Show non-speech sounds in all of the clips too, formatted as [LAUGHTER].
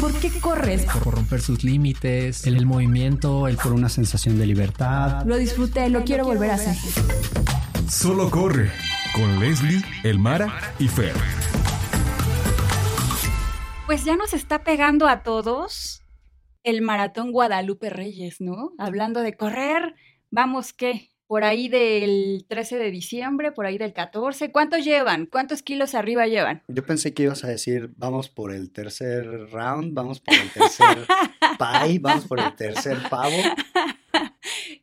¿Por qué corres? Por romper sus límites, el, el movimiento, el por una sensación de libertad. Lo disfruté, lo quiero volver a hacer. Solo corre con Leslie, Elmara y Fer. Pues ya nos está pegando a todos el maratón Guadalupe Reyes, ¿no? Hablando de correr, vamos qué, por ahí del 13 de diciembre, por ahí del 14. ¿Cuántos llevan? ¿Cuántos kilos arriba llevan? Yo pensé que ibas a decir, vamos por el tercer round, vamos por el tercer [LAUGHS] pie, vamos por el tercer pavo. [LAUGHS]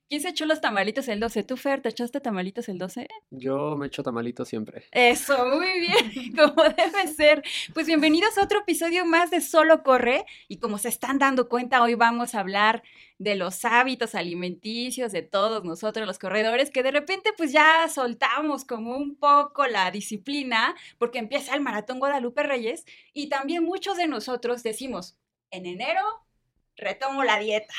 ¿Quién se echó los tamalitos el 12? ¿Tú, Fer, te echaste tamalitos el 12? Yo me echo tamalitos siempre. Eso, muy bien, [LAUGHS] como debe ser. Pues bienvenidos a otro episodio más de Solo Corre. Y como se están dando cuenta, hoy vamos a hablar de los hábitos alimenticios de todos nosotros los corredores, que de repente pues ya soltamos como un poco la disciplina porque empieza el Maratón Guadalupe Reyes y también muchos de nosotros decimos, en enero retomo la dieta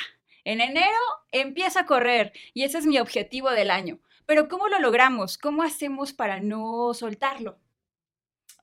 en enero empiezo a correr y ese es mi objetivo del año. Pero ¿cómo lo logramos? ¿Cómo hacemos para no soltarlo?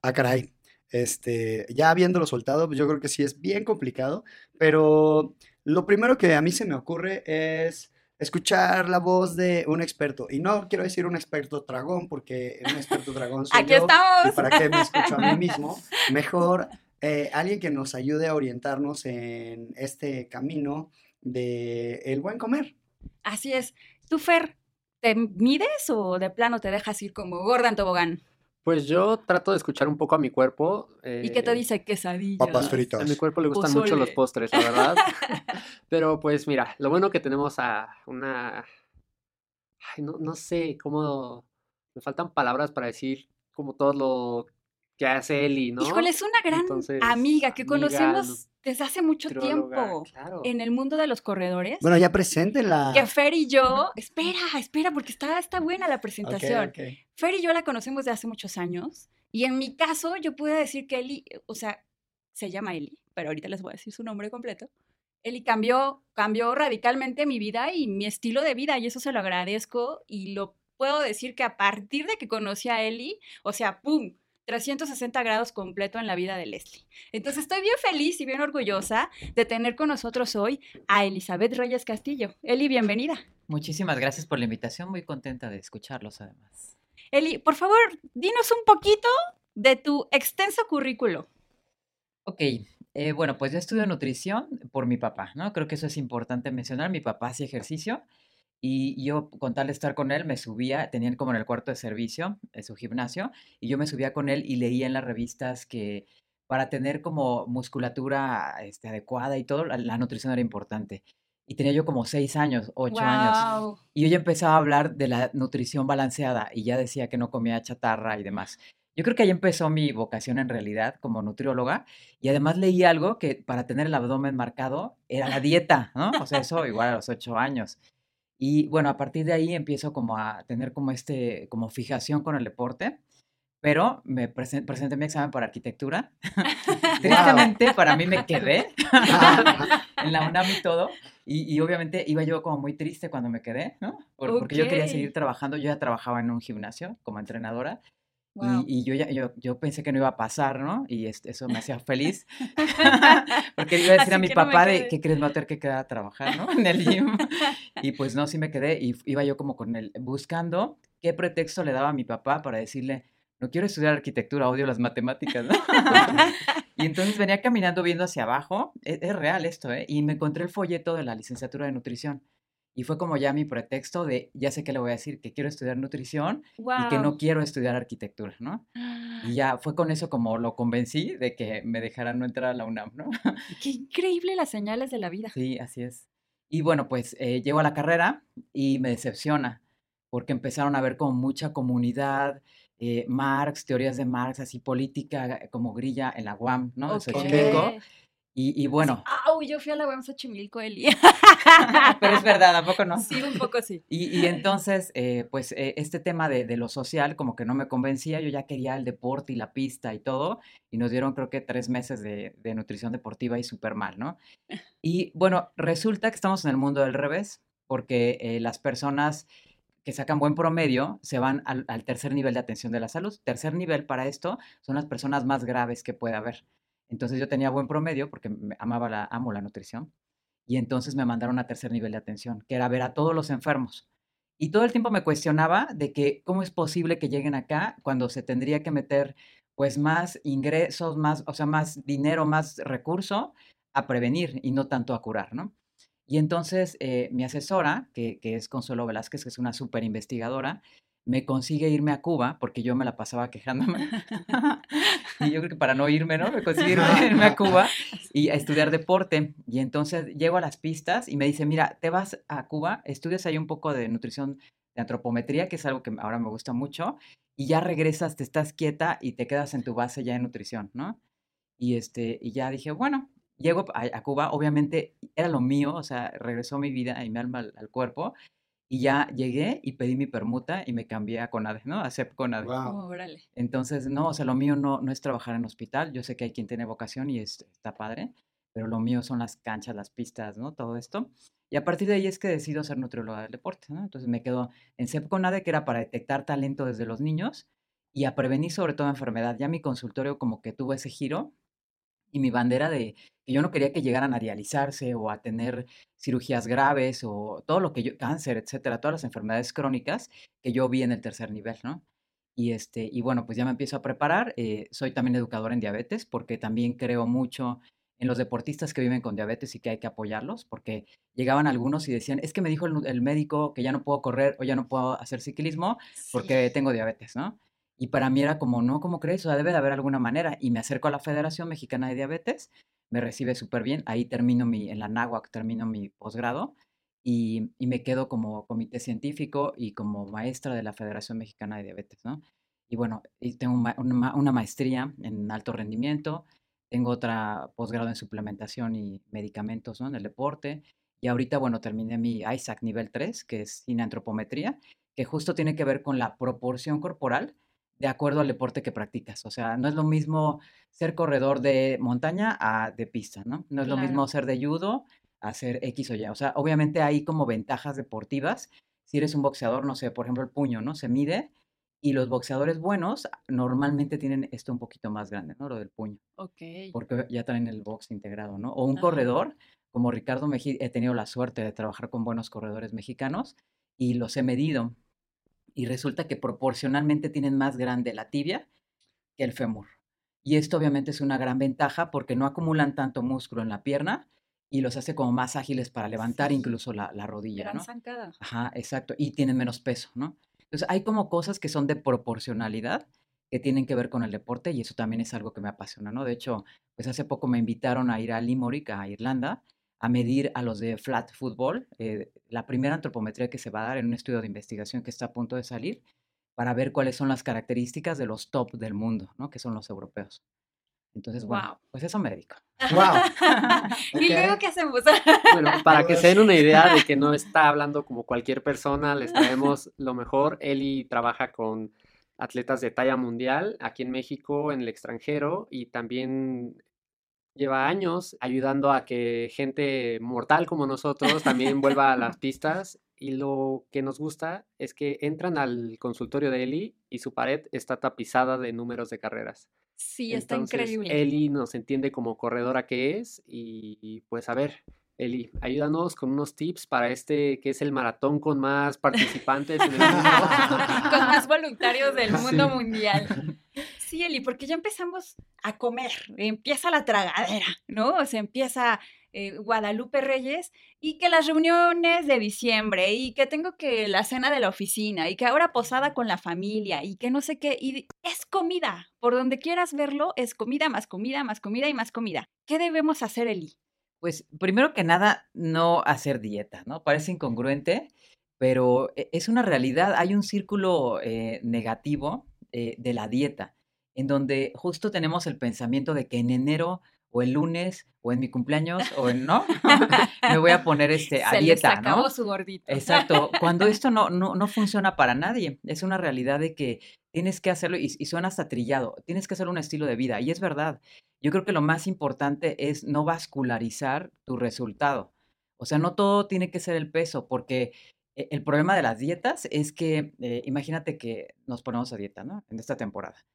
Ah, caray. Este, ya habiéndolo soltado, pues yo creo que sí es bien complicado, pero lo primero que a mí se me ocurre es escuchar la voz de un experto. Y no quiero decir un experto dragón, porque un experto dragón soy Aquí estamos. ¿Y para qué me escucho a mí [LAUGHS] mismo? Mejor eh, alguien que nos ayude a orientarnos en este camino de el buen comer. Así es. ¿Tú, Fer, te mides o de plano te dejas ir como gorda en tobogán? Pues yo trato de escuchar un poco a mi cuerpo. ¿Y qué te eh, dice quesadilla? Papas fritas. A mi cuerpo le gustan mucho los postres, la verdad. [LAUGHS] Pero pues mira, lo bueno que tenemos a una... Ay, no, no sé cómo... Me faltan palabras para decir como todo lo que hace Eli, ¿no? Híjole, es una gran amiga que conocemos desde hace mucho tiempo en el mundo de los corredores. Bueno, ya preséntela. Que Fer y yo, espera, espera, porque está, está buena la presentación. Fer y yo la conocemos de hace muchos años y en mi caso yo pude decir que Eli, o sea, se llama Eli, pero ahorita les voy a decir su nombre completo. Eli cambió, cambió radicalmente mi vida y mi estilo de vida y eso se lo agradezco y lo puedo decir que a partir de que conocí a Eli, o sea, ¡pum! 360 grados completo en la vida de Leslie. Entonces estoy bien feliz y bien orgullosa de tener con nosotros hoy a Elizabeth Reyes Castillo. Eli, bienvenida. Muchísimas gracias por la invitación, muy contenta de escucharlos además. Eli, por favor, dinos un poquito de tu extenso currículo. Ok, eh, bueno, pues yo estudio nutrición por mi papá, ¿no? Creo que eso es importante mencionar. Mi papá hacía ejercicio y yo, con tal de estar con él, me subía, tenían como en el cuarto de servicio, en su gimnasio, y yo me subía con él y leía en las revistas que para tener como musculatura este, adecuada y todo, la, nutrición era importante. Y tenía yo como seis años, ocho años. Y yo ya empezaba a hablar de la nutrición balanceada y ya decía que no comía chatarra y demás. Yo creo que ahí empezó mi vocación en realidad como nutrióloga y además leí algo que para tener el abdomen marcado era la dieta, ¿no? O sea, eso igual a los ocho años. Y bueno, a partir de ahí empiezo como a tener como este, como fijación con el deporte, pero me presenté mi examen para arquitectura. [LAUGHS] [LAUGHS] Tristemente para mí me quedé [LAUGHS] en la UNAM y todo. Y, obviamente iba yo como muy triste cuando me quedé, ¿no? porque yo quería seguir trabajando. Yo ya trabajaba en un gimnasio como entrenadora y, yo, ya, yo, yo, pensé que no iba a pasar, ¿no? Y eso me hacía feliz. [LAUGHS] Porque iba a decir a mi papá de que crees no tener que quedar a trabajar, ¿no? En el gym. y pues no, sí me quedé y iba yo como con él buscando qué pretexto le daba a mi papá para decirle, no quiero estudiar arquitectura, odio las matemáticas, ¿no? [LAUGHS] y entonces venía caminando viendo hacia abajo, es, es real esto, ¿eh? Y me encontré el folleto de la licenciatura de nutrición. Y fue como ya mi pretexto de, ya sé que le voy a decir, que quiero estudiar nutrición y que no quiero estudiar arquitectura, ¿no? Y [GASPS] ya fue con eso como lo convencí de que me dejaran no entrar a la UNAM, ¿no? Qué increíble las señales de la vida. Sí, así es. Y bueno, pues eh, llego a la carrera y me decepciona, porque empezaron a ver como mucha comunidad, eh, Marx, teorías de Marx, así política, como grilla en la UAM, ¿no? Okay. Y, bueno. ¡Au! Yo fui a la UAM Xochimilco, Eli. [LAUGHS] Pero es verdad, ¿a poco no? Sí, un poco sí. Y, entonces, eh, pues eh, este tema de, lo social como que no me convencía, yo ya quería el deporte y la pista y todo, y nos dieron creo que tres meses de, nutrición deportiva y súper mal, ¿no? [LAUGHS] Y bueno, resulta que estamos en el mundo del revés, porque eh, las personas que sacan buen promedio se van al, al tercer nivel de atención de la salud. Tercer nivel para esto son las personas más graves que puede haber. Entonces yo tenía buen promedio porque amaba la, amo la nutrición. Y entonces me mandaron a tercer nivel de atención, que era ver a todos los enfermos. Y todo el tiempo me cuestionaba de que cómo es posible que lleguen acá cuando se tendría que meter pues más ingresos, más, o sea, más dinero, más recurso a prevenir y no tanto a curar, ¿no? Y entonces eh, mi asesora, que, que, es Consuelo Velázquez, que es una súper investigadora, me consigue irme a Cuba, porque yo me la pasaba quejándome. [LAUGHS] [LAUGHS] y yo creo que para no irme, ¿no? Me consigue irme, a Cuba [LAUGHS] y a estudiar deporte. Y entonces llego a las pistas y me dice, mira, te vas a Cuba, estudias ahí un poco de nutrición, de antropometría, que es algo que ahora me gusta mucho, y ya regresas, te estás quieta y te quedas en tu base ya en nutrición, ¿no? Y, este, y ya dije, bueno, llego a, Cuba, obviamente era lo mío, o sea, regresó mi vida y mi alma al cuerpo, y ya llegué y pedí mi permuta y me cambié a CONADE, ¿no? A CEP CONADE. Wow. Entonces, no, o sea, lo mío no, no es trabajar en hospital. Yo sé que hay quien tiene vocación y es, está padre, pero lo mío son las canchas, las pistas, ¿no? Todo esto. Y a partir de ahí es que decido ser nutrióloga del deporte, ¿no? Entonces me quedo en CEP CONADE, que era para detectar talento desde los niños y a prevenir sobre todo enfermedad. Ya mi consultorio como que tuvo ese giro y mi bandera de que yo no quería que llegaran a dializarse o a tener cirugías graves o todo lo que yo, cáncer, etcétera, todas las enfermedades crónicas que yo vi en el tercer nivel, ¿no? Y, este, y bueno, pues ya me empiezo a preparar. Eh, soy también educador en diabetes porque también creo mucho en los deportistas que viven con diabetes y que hay que apoyarlos, porque llegaban algunos y decían, es que me dijo el, médico que ya no puedo correr o ya no puedo hacer ciclismo porque tengo diabetes, ¿no? Y para mí era como, no, ¿cómo crees? O sea, debe de haber alguna manera. Y me acerco a la Federación Mexicana de Diabetes, me recibe súper bien. Ahí termino mi, en la NAWAC termino mi posgrado y, y, me quedo como comité científico y como maestra de la Federación Mexicana de Diabetes, ¿no? Y bueno, y tengo una, una, maestría en alto rendimiento, tengo otra posgrado en suplementación y medicamentos, ¿no? En el deporte. Y ahorita, bueno, terminé mi ISAC nivel 3, que es cine antropometría, que justo tiene que ver con la proporción corporal de acuerdo al deporte que practicas. O sea, no es lo mismo ser corredor de montaña a de pista, ¿no? No es lo mismo ser de judo a ser X o Y. O sea, obviamente hay como ventajas deportivas. Si eres un boxeador, no sé, por ejemplo, el puño, ¿no? Se mide y los boxeadores buenos normalmente tienen esto un poquito más grande, ¿no? Lo del puño. Ok. Porque ya traen el box integrado, ¿no? O un corredor, como Ricardo Mejía, he tenido la suerte de trabajar con buenos corredores mexicanos y los he medido y resulta que proporcionalmente tienen más grande la tibia que el fémur. Y esto obviamente es una gran ventaja porque no acumulan tanto músculo en la pierna y los hace como más ágiles para levantar incluso la, la rodilla. Gran ¿no? Ajá, exacto. Y tienen menos peso, ¿no? Entonces hay como cosas que son de proporcionalidad que tienen que ver con el deporte y eso también es algo que me apasiona, ¿no? De hecho, pues hace poco me invitaron a ir a Limerick, a Irlanda, a medir a los de flat football, eh, la primera antropometría que se va a dar en un estudio de investigación que está a punto de salir, para ver cuáles son las características de los top del mundo, ¿no? que son los europeos. Entonces, bueno, pues eso me dedico. ¡Wow! [LAUGHS] ¿Y luego qué hacemos? [LAUGHS] bueno, para que se den una idea de que no [LAUGHS] está hablando como cualquier persona, les traemos lo mejor. Eli trabaja con atletas de talla mundial aquí en México, en el extranjero, y también lleva años ayudando a que gente mortal como nosotros también vuelva a las pistas y lo que nos gusta es que entran al consultorio de Eli y su pared está tapizada de números de carreras. Sí, está increíble. Eli nos entiende como corredora que es y, pues a ver, Eli, ayúdanos con unos tips para este que es el maratón con más participantes en el mundo. [LAUGHS] con más voluntarios del mundo mundial. [LAUGHS] Sí, Eli, porque ya empezamos a comer, empieza la tragadera, ¿no? O empieza eh, Guadalupe Reyes y que las reuniones de diciembre y que tengo que la cena de la oficina y que ahora posada con la familia y que no sé qué, y es comida, por donde quieras verlo, es comida más comida, más comida y más comida. ¿Qué debemos hacer, Eli? Pues primero que nada, no hacer dieta, ¿no? Parece incongruente, pero e, es una realidad, hay un círculo eh, negativo eh, de la dieta en donde justo tenemos el pensamiento de que en enero o el lunes o en mi cumpleaños o en no [LAUGHS] me voy a poner este a dieta, ¿no? su gordito. Exacto, cuando [LAUGHS] esto no, no, no funciona para nadie, es una realidad de que tienes que hacerlo y, y, suena hasta trillado, tienes que hacer un estilo de vida y es verdad. Yo creo que lo más importante es no vascularizar tu resultado. O sea, no todo tiene que ser el peso, porque e, el problema de las dietas es que, eh, imagínate que nos ponemos a dieta, ¿no? En esta temporada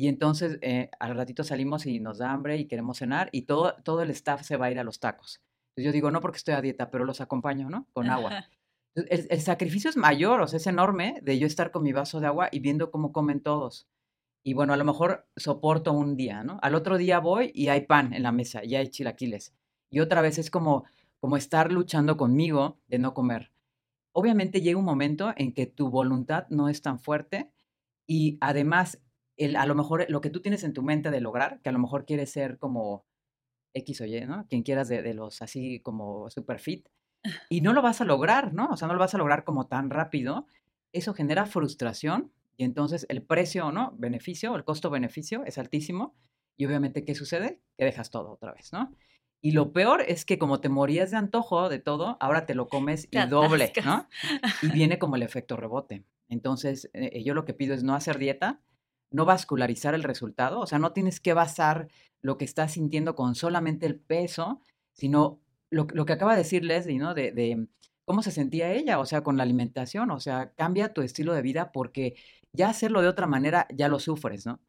Y entonces eh, al ratito salimos y nos da hambre y queremos cenar y todo, todo el staff se va a ir a los tacos. Entonces yo digo, no porque estoy a dieta, pero los acompaño, ¿no? Con agua. El, el sacrificio es mayor, o sea, es enorme de yo estar con mi vaso de agua y viendo cómo comen todos. Y bueno, a lo mejor soporto un día, ¿no? Al otro día voy y hay pan en la mesa y hay chilaquiles. Y otra vez es como, como estar luchando conmigo de no comer. Obviamente llega un momento en que tu voluntad no es tan fuerte y además el, a lo mejor lo que tú tienes en tu mente de lograr, que a lo mejor quieres ser como X o Y, ¿no? Quien quieras de, de los así como super fit, y no lo [LAUGHS] vas a lograr, ¿no? O sea, no lo vas a lograr como tan rápido. Eso genera frustración y entonces el precio, ¿no? Beneficio, el costo-beneficio es altísimo. Y obviamente, ¿qué sucede? Que dejas todo otra vez, ¿no? Y lo peor es que como te morías de antojo de todo, ahora te lo comes y doble. ¿no? Y viene [LAUGHS] como el efecto rebote. Entonces, eh, yo lo que pido es no hacer dieta, no vascularizar el resultado, o sea, no tienes que basar lo que estás sintiendo con solamente el peso, sino lo, lo que acaba de decir Leslie, ¿no? De, de cómo se sentía ella, o sea, con la alimentación, o sea, cambia tu estilo de vida porque ya hacerlo de otra manera ya lo sufres, ¿no?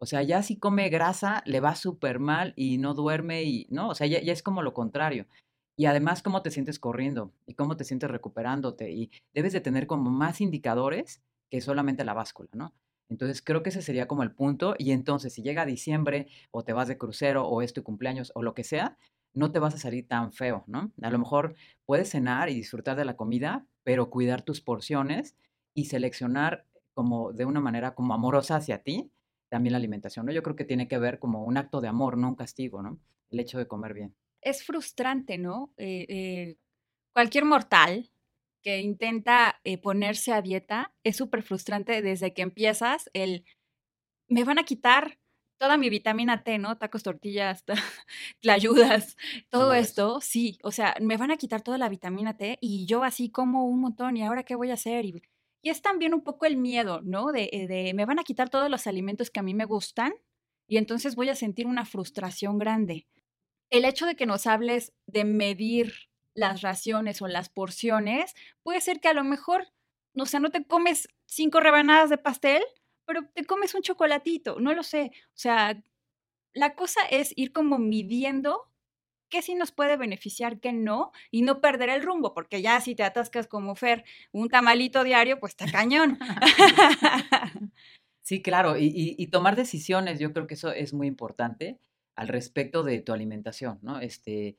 O sea, ya si come grasa le va súper mal y no duerme y, ¿no? O sea, ya, ya es como lo contrario. Y además, cómo te sientes corriendo y cómo te sientes recuperándote. Y debes de tener como más indicadores que solamente la báscula, ¿no? Entonces, creo que ese sería como el punto. Y entonces, si llega diciembre o te vas de crucero o es tu cumpleaños o lo que sea, no te vas a salir tan feo, ¿no? A lo mejor puedes cenar y disfrutar de la comida, pero cuidar tus porciones y seleccionar como de una manera como amorosa hacia ti también la alimentación, ¿no? Yo creo que tiene que ver como un acto de amor, no un castigo, ¿no? El hecho de comer bien. Es frustrante, ¿no? Eh, eh, cualquier mortal que intenta eh, ponerse a dieta es súper frustrante desde que empiezas el, me van a quitar toda mi vitamina T, ¿no? Tacos, tortillas, [LAUGHS] ayudas, todo esto, sí, o sea, me van a quitar toda la vitamina T y yo así como un montón y ahora qué voy a hacer y, y es también un poco el miedo, ¿no? De, eh, de me van a quitar todos los alimentos que a mí me gustan y entonces voy a sentir una frustración grande. El hecho de que nos hables de medir las raciones o las porciones, puede ser que a lo mejor, o sea, no te comes cinco rebanadas de pastel, pero te comes un chocolatito, no lo sé. O sea, la cosa es ir como midiendo qué sí nos puede beneficiar, qué no, y no perder el rumbo, porque ya si te atascas como Fer un tamalito diario, pues está cañón. [LAUGHS] Sí, claro, y, y- y tomar decisiones, yo creo que eso es muy importante al respecto de tu alimentación, ¿no? Este,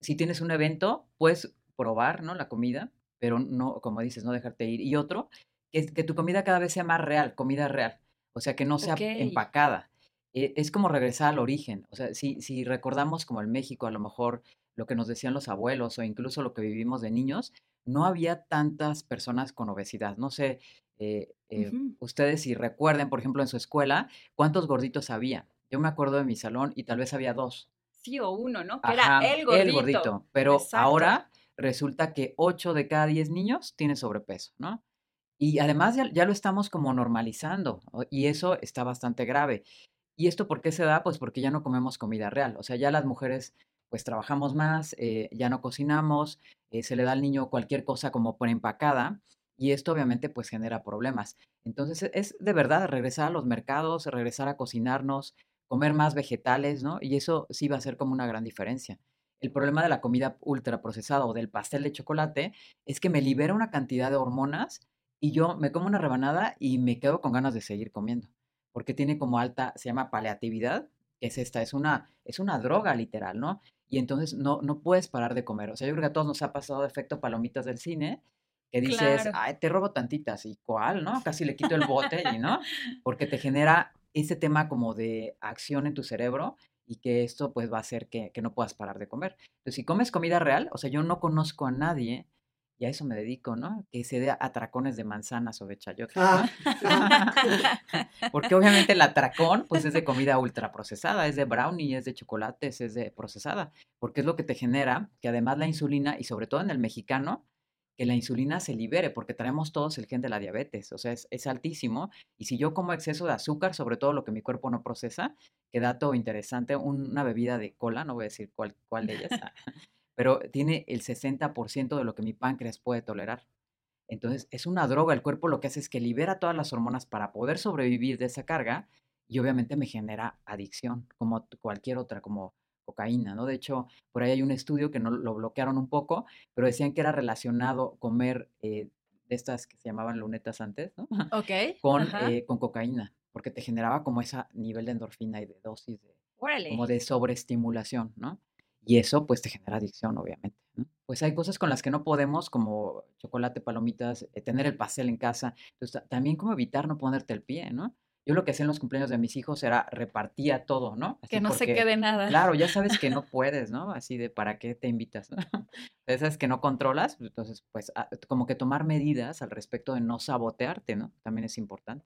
si tienes un evento, puedes probar, ¿no? La comida, pero no, como dices, no dejarte ir. Y otro, que, tu comida cada vez sea más real, comida real, o sea, que no sea empacada. Eh, es como regresar al origen, o sea, si, si recordamos como el México, a lo mejor lo que nos decían los abuelos o incluso lo que vivimos de niños, no había tantas personas con obesidad. No sé, eh, eh, ustedes si recuerden, por ejemplo, en su escuela, ¿cuántos gorditos había? Yo me acuerdo de mi salón y tal vez había dos. Sí, o uno, ¿no? Que Ajá, era el gordito. Pero Exacto. ahora resulta que 8 de cada 10 niños tienen sobrepeso, ¿no? Y además ya, ya lo estamos como normalizando y eso está bastante grave. ¿Y esto por qué se da? Pues porque ya no comemos comida real. O sea, ya las mujeres pues trabajamos más, eh, ya no cocinamos, eh, se le da al niño cualquier cosa como preempacada y esto obviamente pues genera problemas. Entonces es de verdad regresar a los mercados, regresar a cocinarnos, comer más vegetales, ¿no? Y eso sí va a ser como una gran diferencia. El problema de la comida ultraprocesada o del pastel de chocolate es que me libera una cantidad de hormonas y yo me como una rebanada y me quedo con ganas de seguir comiendo, porque tiene como alta, se llama paleatividad, que es esta, es una, es una droga literal, ¿no? Y entonces no, no puedes parar de comer. O sea, yo creo que a todos nos ha pasado de efecto palomitas del cine, que dices, Claro. ay, te robo tantitas, ¿y cuál, no? Casi le quito el bote, y no, [LAUGHS] porque te genera ese tema como de acción en tu cerebro y que esto pues va a hacer que, que no puedas parar de comer. Entonces, si comes comida real, o sea, yo no conozco a nadie, y a eso me dedico, ¿no? Que se dé atracones de manzanas o de chayotes, ¿no? Ah, [LAUGHS] Porque obviamente el atracón, pues es de comida ultraprocesada, es de brownie, es de chocolates, es de procesada, porque es lo que te genera que además la insulina, y sobre todo en el mexicano, que la insulina se libere, porque traemos todos el gen de la diabetes, o sea, es, es altísimo. Y si yo como exceso de azúcar, sobre todo lo que mi cuerpo no procesa, que dato interesante, un- una bebida de cola, no voy a decir cuál, cuál de ellas, [LAUGHS] [LAUGHS] pero tiene el 60% de lo que mi páncreas puede tolerar. Entonces, es una droga. El cuerpo lo que hace es que libera todas las hormonas para poder sobrevivir de esa carga y obviamente me genera adicción, como cualquier otra, como cocaína, ¿no? De hecho, por ahí hay un estudio que no lo bloquearon un poco, pero decían que era relacionado comer eh, de estas que se llamaban lunetas antes, ¿no? Ok. Con, eh, con cocaína, porque te generaba como ese nivel de endorfina y de dosis de, Órale. como de sobreestimulación, ¿no? Y eso pues te genera adicción, obviamente, ¿no? Pues hay cosas con las que no podemos, como chocolate, palomitas, eh, tener el pastel en casa. Entonces, ta- también como evitar no ponerte el pie, ¿no? Yo lo que hacía en los cumpleaños de mis hijos era repartía todo, ¿no? que no se quede nada. Claro, ya [LAUGHS] sabes que no puedes, ¿no? Así de para qué te invitas, ¿no? [LAUGHS] Esas que no controlas, entonces, pues, ah, como que tomar medidas al respecto de no sabotearte, ¿no? También es importante.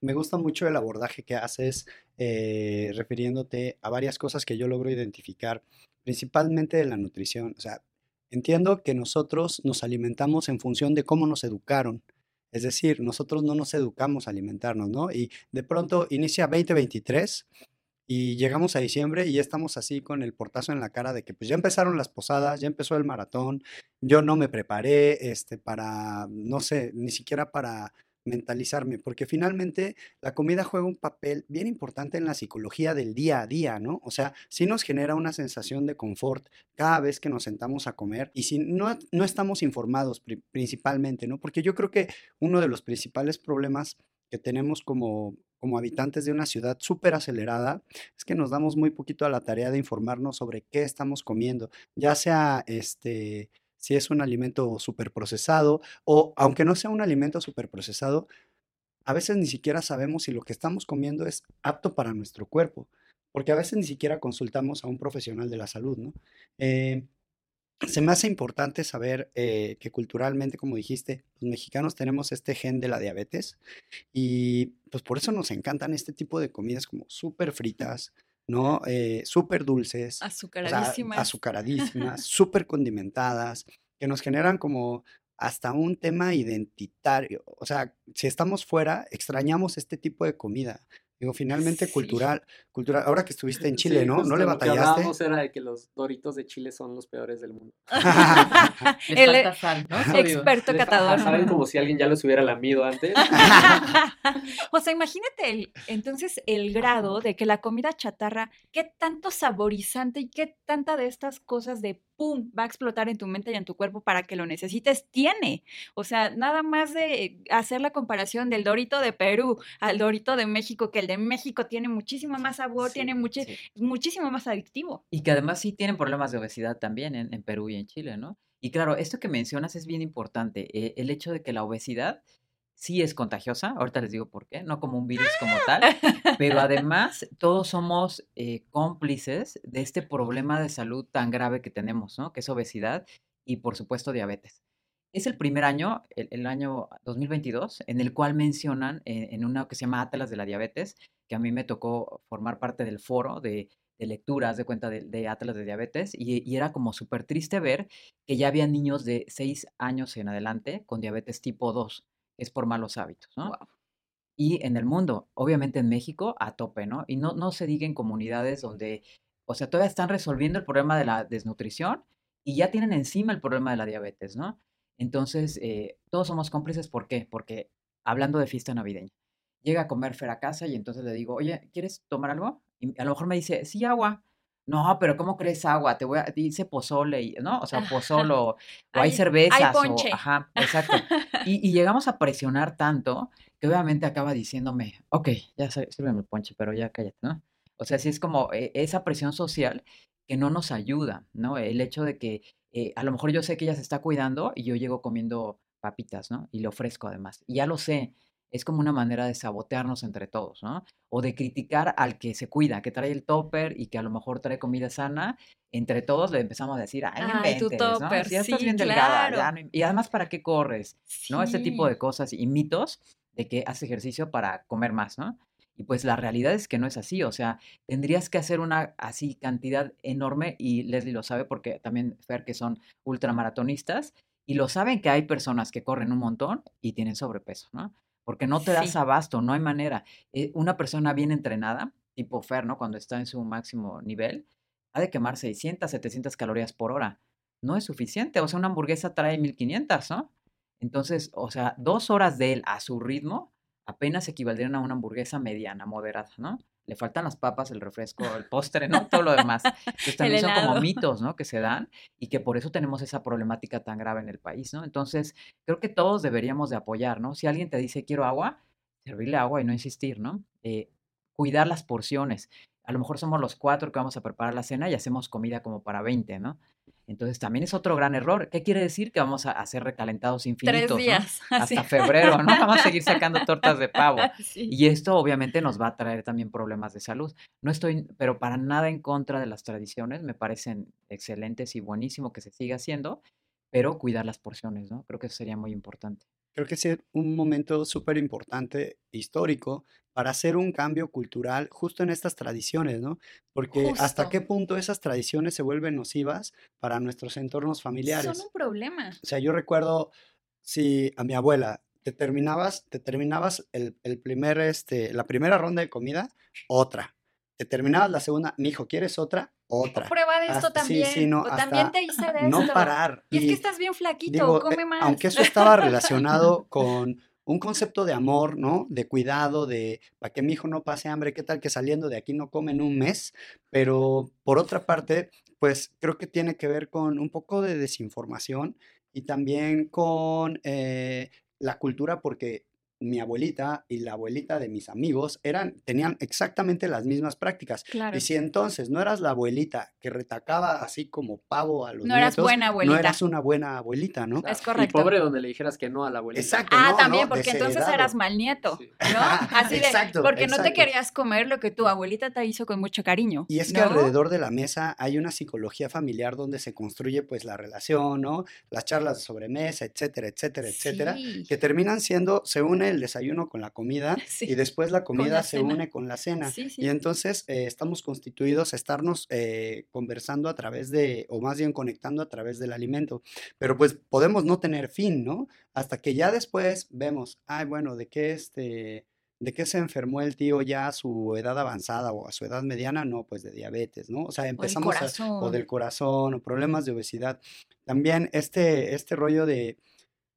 Me gusta mucho el abordaje que haces eh, refiriéndote a varias cosas que yo logro identificar, principalmente de la nutrición. O sea, entiendo que nosotros nos alimentamos en función de cómo nos educaron. Es decir, nosotros no nos educamos a alimentarnos, ¿no? Y de pronto inicia 2023 y llegamos a diciembre y ya estamos así con el portazo en la cara de que pues ya empezaron las posadas, ya empezó el maratón, yo no me preparé este, para, no sé, ni siquiera para mentalizarme, porque finalmente la comida juega un papel bien importante en la psicología del día a día, ¿no? O sea, sí nos genera una sensación de confort cada vez que nos sentamos a comer y si no, no estamos informados pri- principalmente, ¿no? Porque yo creo que uno de los principales problemas que tenemos como, como habitantes de una ciudad súper acelerada es que nos damos muy poquito a la tarea de informarnos sobre qué estamos comiendo, ya sea este si es un alimento súper procesado o aunque no sea un alimento súper procesado, a veces ni siquiera sabemos si lo que estamos comiendo es apto para nuestro cuerpo, porque a veces ni siquiera consultamos a un profesional de la salud, ¿no? Eh, se me hace importante saber eh, que culturalmente, como dijiste, los mexicanos tenemos este gen de la diabetes y pues por eso nos encantan este tipo de comidas como súper fritas, ¿no? Eh, súper dulces, o sea, Azucaradísimas. azucaradísimas, [LAUGHS] súper condimentadas, que nos generan como hasta un tema identitario. O sea, si estamos fuera, extrañamos este tipo de comida. Digo, finalmente Sí. cultural, cultural. Ahora que estuviste en Chile, Sí, ¿no? ¿No le lo que batallaste? era de que los doritos de Chile son los peores del mundo. [LAUGHS] [LAUGHS] El sal, ¿no? [LAUGHS] Experto ajá, catador. Saben como si alguien ya los hubiera lamido antes. o sea, imagínate el, entonces el grado de que la comida chatarra, qué tanto saborizante y qué tanta de estas cosas de pum va a explotar en tu mente y en tu cuerpo para que lo necesites tiene. O sea, nada más de hacer la comparación del dorito de Perú al dorito de México, que el de México tiene muchísimo más sabor, Sí, tiene sí. muchísimo más adictivo. Y que además sí tienen problemas de obesidad también en, en Perú y en Chile, ¿no? Y claro, esto que mencionas es bien importante. eh, el hecho de que la obesidad sí es contagiosa, ahorita les digo por qué, no como un virus como tal, [LAUGHS] pero además todos somos eh, cómplices de este problema de salud tan grave que tenemos, ¿no? Que es obesidad y por supuesto diabetes. Es el primer año, el, el año 2022, en el cual mencionan eh, en una que se llama Atlas de la Diabetes, que a mí me tocó formar parte del foro de, de lecturas de cuenta de, de Atlas de Diabetes, y, y era como súper triste ver que ya había niños de 6 años en adelante con diabetes tipo 2, es por malos hábitos, ¿no? Y en el mundo, obviamente en México, a tope, ¿no? Y no, no se diga en comunidades donde, o sea, todavía están resolviendo el problema de la desnutrición y ya tienen encima el problema de la diabetes, ¿no? Entonces, eh, todos somos cómplices, ¿por qué? Porque hablando de fiesta navideña, llega a comer Fer a casa y entonces le digo, oye, ¿quieres tomar algo? Y a lo mejor me dice, sí, agua. No, pero ¿cómo crees agua? Te voy a, dice pozole, y- ¿no? O sea, pozole, o, [LAUGHS] hay cervezas, ponche. o, ajá, [LAUGHS] exacto. Y, y llegamos a presionar tanto que obviamente acaba diciéndome, ok, ya sírveme el ponche, pero ya cállate, ¿no? O sea, sí es como eh, esa presión social que no nos ayuda, ¿no? El hecho de que eh, a lo mejor yo sé que ella se está cuidando y yo llego comiendo papitas, ¿no? Y le ofrezco además. Y ya lo sé, es como una manera de sabotearnos entre todos, ¿no? O de criticar al que se cuida, que trae el topper y que a lo mejor trae comida sana. Entre todos le empezamos a decir, ay, no Ay, tu ¿no? topper, Si ya estás sí, bien delgada, claro. no y además, ¿para qué corres? ¿no? Este tipo Sí. de cosas y mitos de que haces ejercicio para comer más, ¿no? Y pues la realidad es que no es así, o sea, tendrías que hacer una así cantidad enorme y Leslie lo sabe porque también Fer que son ultramaratonistas y lo saben que hay personas que corren un montón y tienen sobrepeso, ¿no? Porque no te das Sí. abasto, no hay manera. Eh, una persona bien entrenada, tipo Fer, ¿no? Cuando está en su máximo nivel, ha de quemar 600, 700 calorías por hora. No es suficiente, o sea, una hamburguesa trae 1500, ¿no? Entonces, o sea, dos horas de él a su ritmo apenas equivaldrían a una hamburguesa mediana, moderada, ¿no? Le faltan las papas, el refresco, el postre, ¿no? Todo lo demás. Entonces [LAUGHS] también son como mitos, ¿no? Que se dan y que por eso tenemos esa problemática tan grave en el país, ¿no? Entonces, creo que todos deberíamos de apoyar, ¿no? Si alguien te dice quiero agua, servirle agua y no insistir, ¿no? Eh, cuidar las porciones. A lo mejor somos los cuatro que vamos a preparar la cena y hacemos comida como para 20, ¿no? Entonces también es otro gran error. ¿Qué quiere decir? Que vamos a hacer recalentados infinitos. Tres días. [LAUGHS] Hasta febrero, ¿no? Vamos a seguir sacando tortas de pavo. [LAUGHS] Sí. Y esto obviamente nos va a traer también problemas de salud. No estoy, pero para nada en contra de las tradiciones, me parecen excelentes y buenísimo que se siga haciendo, pero cuidar las porciones, ¿no? Creo que eso sería muy importante. Creo que es un momento súper importante, histórico, para hacer un cambio cultural justo en estas tradiciones, ¿no? Porque hasta qué punto esas tradiciones se vuelven nocivas para nuestros entornos Son familiares. un problema. O sea, yo recuerdo, si a mi abuela te terminabas, te terminabas el, el primer, este, la primera ronda de comida, otra. Te terminabas la segunda, mi hijo, ¿quieres otra? Otra. Prueba de esto Hasta- sí, también. sí, no, o también hasta te hice de No esto. parar. Y es Y que estás bien flaquito, digo, come eh, más. aunque eso estaba relacionado [LAUGHS] con un concepto de amor, ¿no? De cuidado, de para que mi hijo no pase hambre, qué tal que saliendo de aquí no come en un mes, pero por otra parte, pues creo que tiene que ver con un poco de desinformación y también con eh, la cultura, porque mi abuelita y la abuelita de mis amigos eran, tenían exactamente las mismas prácticas. Claro. Y si entonces no eras la abuelita que retacaba así como pavo a los No eras buena no abuelita. eras una buena abuelita, ¿no? Es Y correcto. pobre donde le dijeras que no a la abuelita. Exacto. Ah, no, también, no, porque entonces eras mal nieto, Sí. ¿no? [LAUGHS] Así de, Exacto, porque no te querías comer lo que tu abuelita te hizo con mucho cariño. Y es que ¿no? alrededor de la mesa hay una psicología familiar donde se construye pues la relación, ¿no? Las charlas de sobremesa, etcétera, etcétera, etcétera, que terminan siendo, se une el desayuno con la comida [LAUGHS] Sí. y después la comida la se cena. une con la cena. Sí, sí. Y entonces eh, estamos constituidos a estarnos eh, conversando a través de, o más bien conectando a través del alimento. Pero pues podemos no tener fin, ¿no? Hasta que ya después vemos, ay, bueno, ¿de qué este... ¿De qué se enfermó el tío ya a su edad avanzada o a su edad mediana? No, pues de diabetes, ¿no? O sea, O empezamos a, o del corazón o problemas de obesidad. También este, este rollo de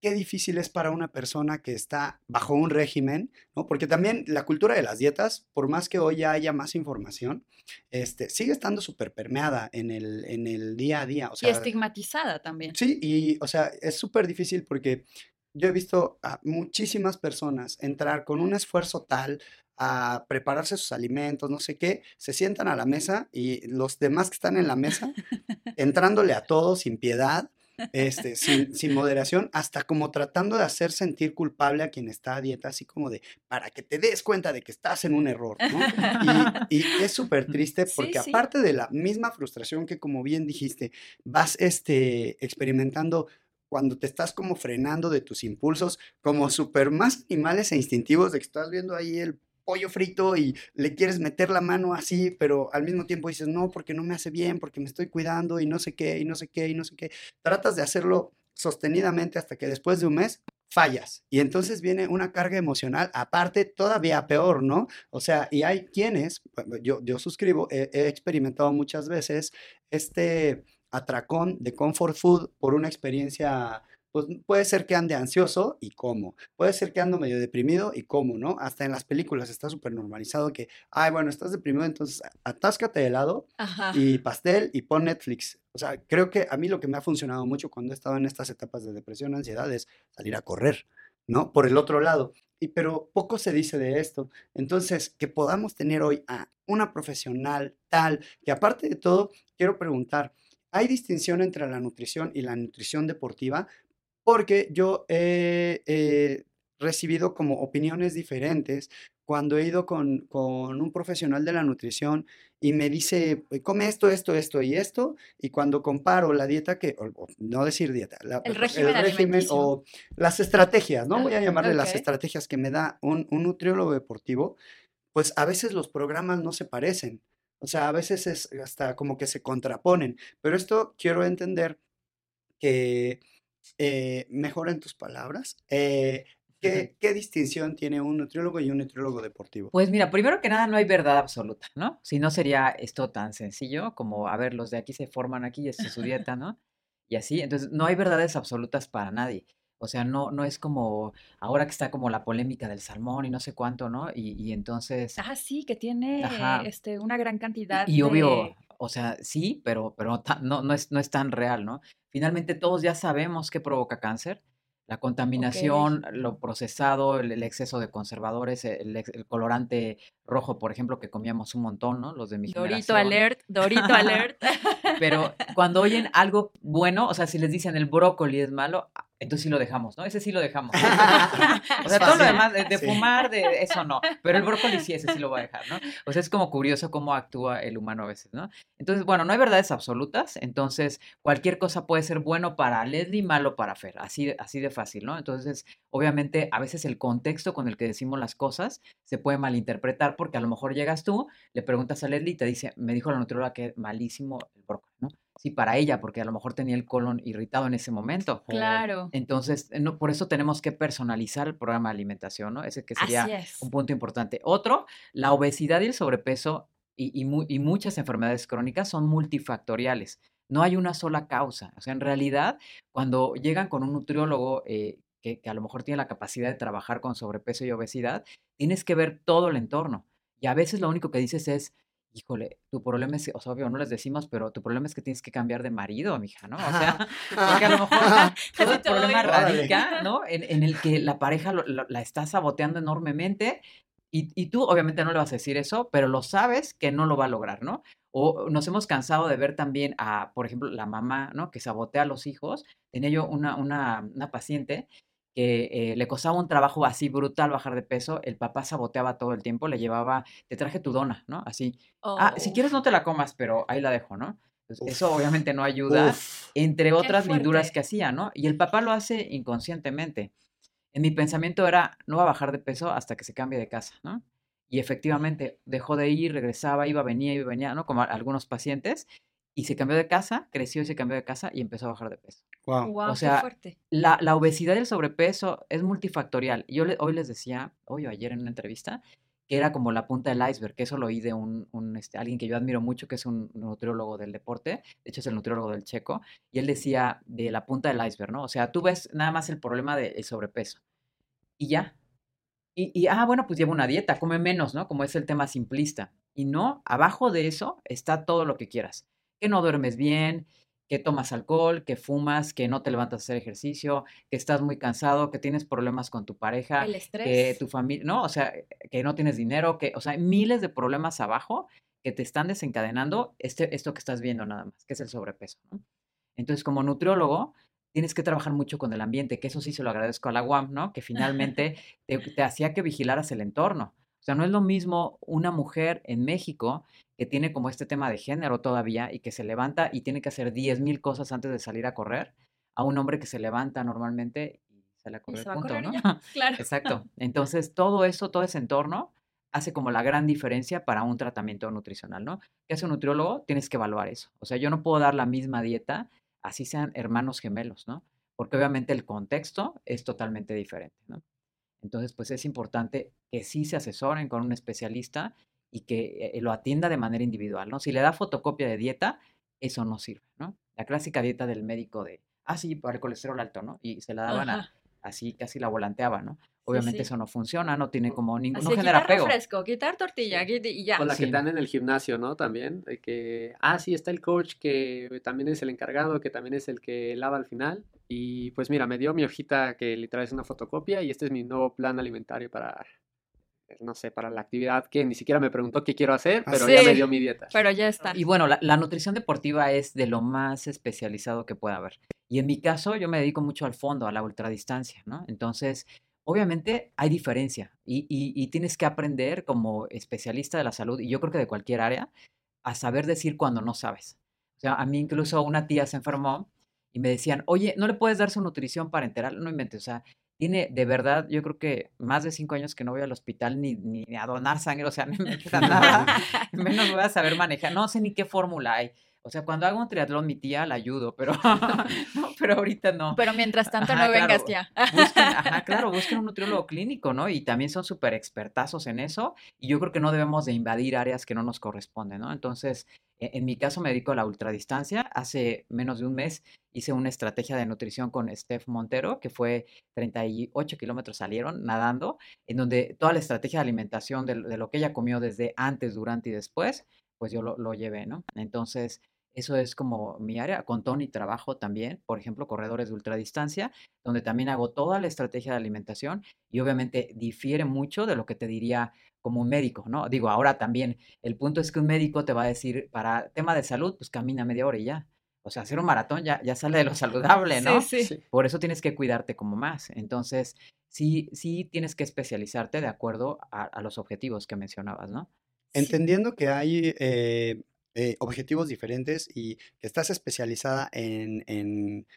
qué difícil es para una persona que está bajo un régimen, ¿no? Porque también la cultura de las dietas, por más que hoy ya haya más información, este, sigue estando súper permeada en el, en el día a día. O y sea, estigmatizada también. Sí, y o sea, es súper difícil porque yo he visto a muchísimas personas entrar con un esfuerzo tal a prepararse sus alimentos, no sé qué, se sientan a la mesa y los demás que están en la mesa, [LAUGHS] entrándole a todo sin piedad, este, sin, sin moderación, hasta como tratando de hacer sentir culpable a quien está a dieta, así como de, para que te des cuenta de que estás en un error, ¿no? [LAUGHS] Y, y es súper triste porque sí. aparte de la misma frustración que, como bien dijiste, vas este, experimentando cuando te estás como frenando de tus impulsos, como súper más animales e instintivos de que estás viendo ahí el pollo frito y le quieres meter la mano así, pero al mismo tiempo dices, no, porque no me hace bien, porque me estoy cuidando y no sé qué, y no sé qué, y no sé qué. Tratas de hacerlo sostenidamente hasta que después de un mes fallas. Y entonces viene una carga emocional, aparte todavía peor, ¿no? O sea, y hay quienes, yo, yo suscribo, he, he experimentado muchas veces este atracón de comfort food por una experiencia, pues puede ser que ande ansioso y cómo, puede ser que ando medio deprimido y cómo, ¿no? Hasta en las películas está súper normalizado que, ay, bueno, estás deprimido, entonces atáscate de helado Ajá. y pastel y pon Netflix. O sea, creo que a mí lo que me ha funcionado mucho cuando he estado en estas etapas de depresión, ansiedad, es salir a correr, ¿no? Por el otro lado. Y, pero poco se dice de esto. Entonces, que podamos tener hoy a una profesional tal, que aparte de todo, quiero preguntar, ¿hay distinción entre la nutrición y la nutrición deportiva? Porque yo he eh, recibido como opiniones diferentes cuando he ido con, con un profesional de la nutrición y me dice, "Eh, come esto, esto, esto y esto, y cuando comparo la dieta que, o- no decir dieta, la- El régimen o las estrategias, ¿no? Voy a llamarle las estrategias que me da un, un nutriólogo deportivo, pues a veces los programas no se parecen. O sea, a veces es hasta como que se contraponen. Pero esto quiero entender que, eh, mejor en tus palabras, eh, ¿qué, qué distinción tiene un nutriólogo y un nutriólogo deportivo? Pues mira, primero que nada no hay verdad absoluta, ¿no? Si no sería esto tan sencillo como, a ver, los de aquí se forman aquí y esta es su [LAUGHS] dieta, ¿no? Y así, entonces no hay verdades absolutas para nadie. O sea, no, no es como ahora que está como la polémica del salmón y no sé cuánto, ¿no? Y, y entonces, Ah, sí, que tiene Ajá. este, una gran cantidad y obvio, de... o sea, sí, pero, pero no, no, es, no es tan real, ¿no? Finalmente todos ya sabemos qué provoca cáncer. La contaminación, lo procesado, el, el exceso de conservadores, el, el colorante rojo, por ejemplo, que comíamos un montón, ¿no? Los de mi Dorito generación. alert, Dorito alert. [LAUGHS] Pero cuando oyen algo bueno, o sea, si les dicen el brócoli es malo, entonces sí lo dejamos, ¿no? Ese sí lo dejamos. [LAUGHS] O sea, todo lo demás, de, de Sí. fumar, de eso no. Pero el brócoli sí, ese sí lo voy a [LAUGHS] dejar, ¿no? O sea, es como curioso cómo actúa el humano a veces, ¿no? Entonces, bueno, no hay verdades absolutas. Entonces, cualquier cosa puede ser bueno para Leslie, malo para Fer. Así, de- así de fácil, ¿no? Entonces, obviamente, a veces el contexto con el que decimos las cosas se puede malinterpretar porque a lo mejor llegas tú, le preguntas a Leslie y te dice, me dijo la nutrióloga que es malísimo el brócoli, ¿no? Sí, para ella, porque a lo mejor tenía el colon irritado en ese momento. Claro. Entonces, eh, no, por eso tenemos que personalizar el programa de alimentación, ¿no? Ese que sería un punto importante. Otro, la obesidad y el sobrepeso y, y mu- y muchas enfermedades crónicas son multifactoriales. No hay una sola causa. O sea, en realidad, cuando llegan con un nutriólogo eh, que, que a lo mejor tiene la capacidad de trabajar con sobrepeso y obesidad, tienes que ver todo el entorno. Y a veces lo único que dices es, híjole, tu problema es, o sea, obvio, no les decimos, pero tu problema es que tienes que cambiar de marido, mija, ¿no? O sea, [LAUGHS] porque a lo mejor [LAUGHS] todo el problema radica, ¿no? En, en el que la pareja lo- lo- la está saboteando enormemente y, y tú obviamente no le vas a decir eso, pero lo sabes que no lo va a lograr, ¿no? O nos hemos cansado de ver también a, por ejemplo, la mamá, ¿no? Que sabotea a los hijos. Tenía yo una, una, una paciente que eh, le costaba un trabajo así brutal bajar de peso, el papá saboteaba todo el tiempo, le llevaba, te traje tu dona, ¿no? Así, ah, si Oh. quieres no te la comas, pero ahí la dejo, ¿no? Uf. eso obviamente no ayuda Uf. entre otras linduras que hacía, ¿no? Y el papá lo hace inconscientemente. En mi pensamiento era, no va a bajar de peso hasta que se cambie de casa, ¿no? Y efectivamente, dejó de ir, regresaba, iba, venía, iba, venía, ¿no? Como algunos pacientes, y se cambió de casa, creció y se cambió de casa y empezó a bajar de peso. Wow. Guau, o qué sea, fuerte. La, la obesidad y el sobrepeso es multifactorial. Yo le- hoy les decía, hoy o ayer en una entrevista, que era como la punta del iceberg, que eso lo oí de un, un, este, alguien que yo admiro mucho, que es un nutriólogo del deporte, de hecho es el nutriólogo del checo, y él decía de la punta del iceberg, ¿no? O sea, tú ves nada más el problema del sobrepeso y ya. Y, y, ah, bueno, pues lleva una dieta, come menos, ¿no? Como es el tema simplista. Y no, abajo de eso está todo lo que quieras. Que no duermes bien, que tomas alcohol, que fumas, que no te levantas a hacer ejercicio, que estás muy cansado, que tienes problemas con tu pareja, El que estrés. tu familia, no, o sea, que no tienes dinero, que, o sea, hay miles de problemas abajo que te están desencadenando este, esto que estás viendo nada más, que es el sobrepeso, ¿no? Entonces, como nutriólogo, tienes que trabajar mucho con el ambiente, que eso sí se lo agradezco a la UAM, ¿no? Que [LAUGHS] finalmente te, te hacía que vigilaras el entorno. O sea, no es lo mismo una mujer en México que tiene como este tema de género todavía y que se levanta y tiene que hacer 10 mil cosas antes de salir a correr, a un hombre que se levanta normalmente y sale a Y correr, se va a punto, correr y ¿no? ya, [LAUGHS] claro. Exacto. [LAUGHS] Entonces, todo eso, todo ese entorno hace como la gran diferencia para un tratamiento nutricional, ¿no? ¿Qué hace un nutriólogo? Tienes que evaluar eso. O sea, yo no puedo dar la misma dieta, así sean hermanos gemelos, ¿no? Porque obviamente el contexto es totalmente diferente, ¿no? Entonces, pues es importante que sí se asesoren con un especialista y que eh, lo atienda de manera individual, ¿no? Si le da fotocopia de dieta, eso no sirve, ¿no? La clásica dieta del médico de, ah, sí, para el colesterol alto, ¿no? Y se la daban a, así, casi la volanteaba, ¿no? Obviamente sí. eso no funciona, no tiene como ningún, Así no genera quitar apego. refresco, quitar tortilla quit- y ya. O la que Sí. te dan en el gimnasio, ¿no? También, de que, ah, sí, está el coach que también es el encargado, que también es el que lava al final. Y pues mira, me dio mi hojita que literal es una fotocopia y este es mi nuevo plan alimentario para, no sé, para la actividad que ni siquiera me preguntó qué quiero hacer, pero ya me Sí. dio mi dieta. Pero ya está. Y bueno, la, la nutrición deportiva es de lo más especializado que pueda haber. Y en mi caso, yo me dedico mucho al fondo, a la ultradistancia, ¿no? Entonces, obviamente hay diferencia y, y- y tienes que aprender como especialista de la salud, y yo creo que de cualquier área, a saber decir cuando no sabes. O sea, a mí incluso una tía se enfermó y me decían, oye, ¿no le puedes dar su nutrición para enterar? No inventes, o sea, tiene de verdad, yo creo que más de cinco años que no voy al hospital ni, ni a donar sangre, o sea, [LAUGHS] no me queda nada, [LAUGHS] menos voy a saber manejar, no sé ni qué fórmula hay. O sea, cuando hago un triatlón, mi tía la ayudo, pero, [LAUGHS] no, pero ahorita no. Pero mientras tanto Ajá, no vengas, tía. Busquen, ajá, claro, busquen un nutriólogo clínico, ¿no? Y también son súper expertazos en eso. Y yo creo que no debemos de invadir áreas que no nos corresponden, ¿no? Entonces, En mi caso me dedico a la ultradistancia. Hace menos de un mes hice una estrategia de nutrición con Steph Montero, que fue 38 kilómetros salieron nadando, en donde toda la estrategia de alimentación de, lo- de lo que ella comió desde antes, durante y después, pues yo lo, lo llevé, ¿no? Entonces, eso es como mi área. Con Tony trabajo también, por ejemplo, corredores de ultradistancia, donde también hago toda la estrategia de alimentación y obviamente difiere mucho de lo que te diría como un médico, ¿no? Digo, ahora también, el punto es que un médico te va a decir, para tema de salud, pues camina media hora y ya. O sea, hacer un maratón ya, ya sale de lo [LAUGHS] saludable, ¿no? Sí, sí. Por eso tienes que cuidarte como más. Entonces, sí, sí tienes que especializarte de acuerdo a, a los objetivos que mencionabas, ¿no? Entendiendo que hay eh, eh, objetivos diferentes y que estás especializada en, en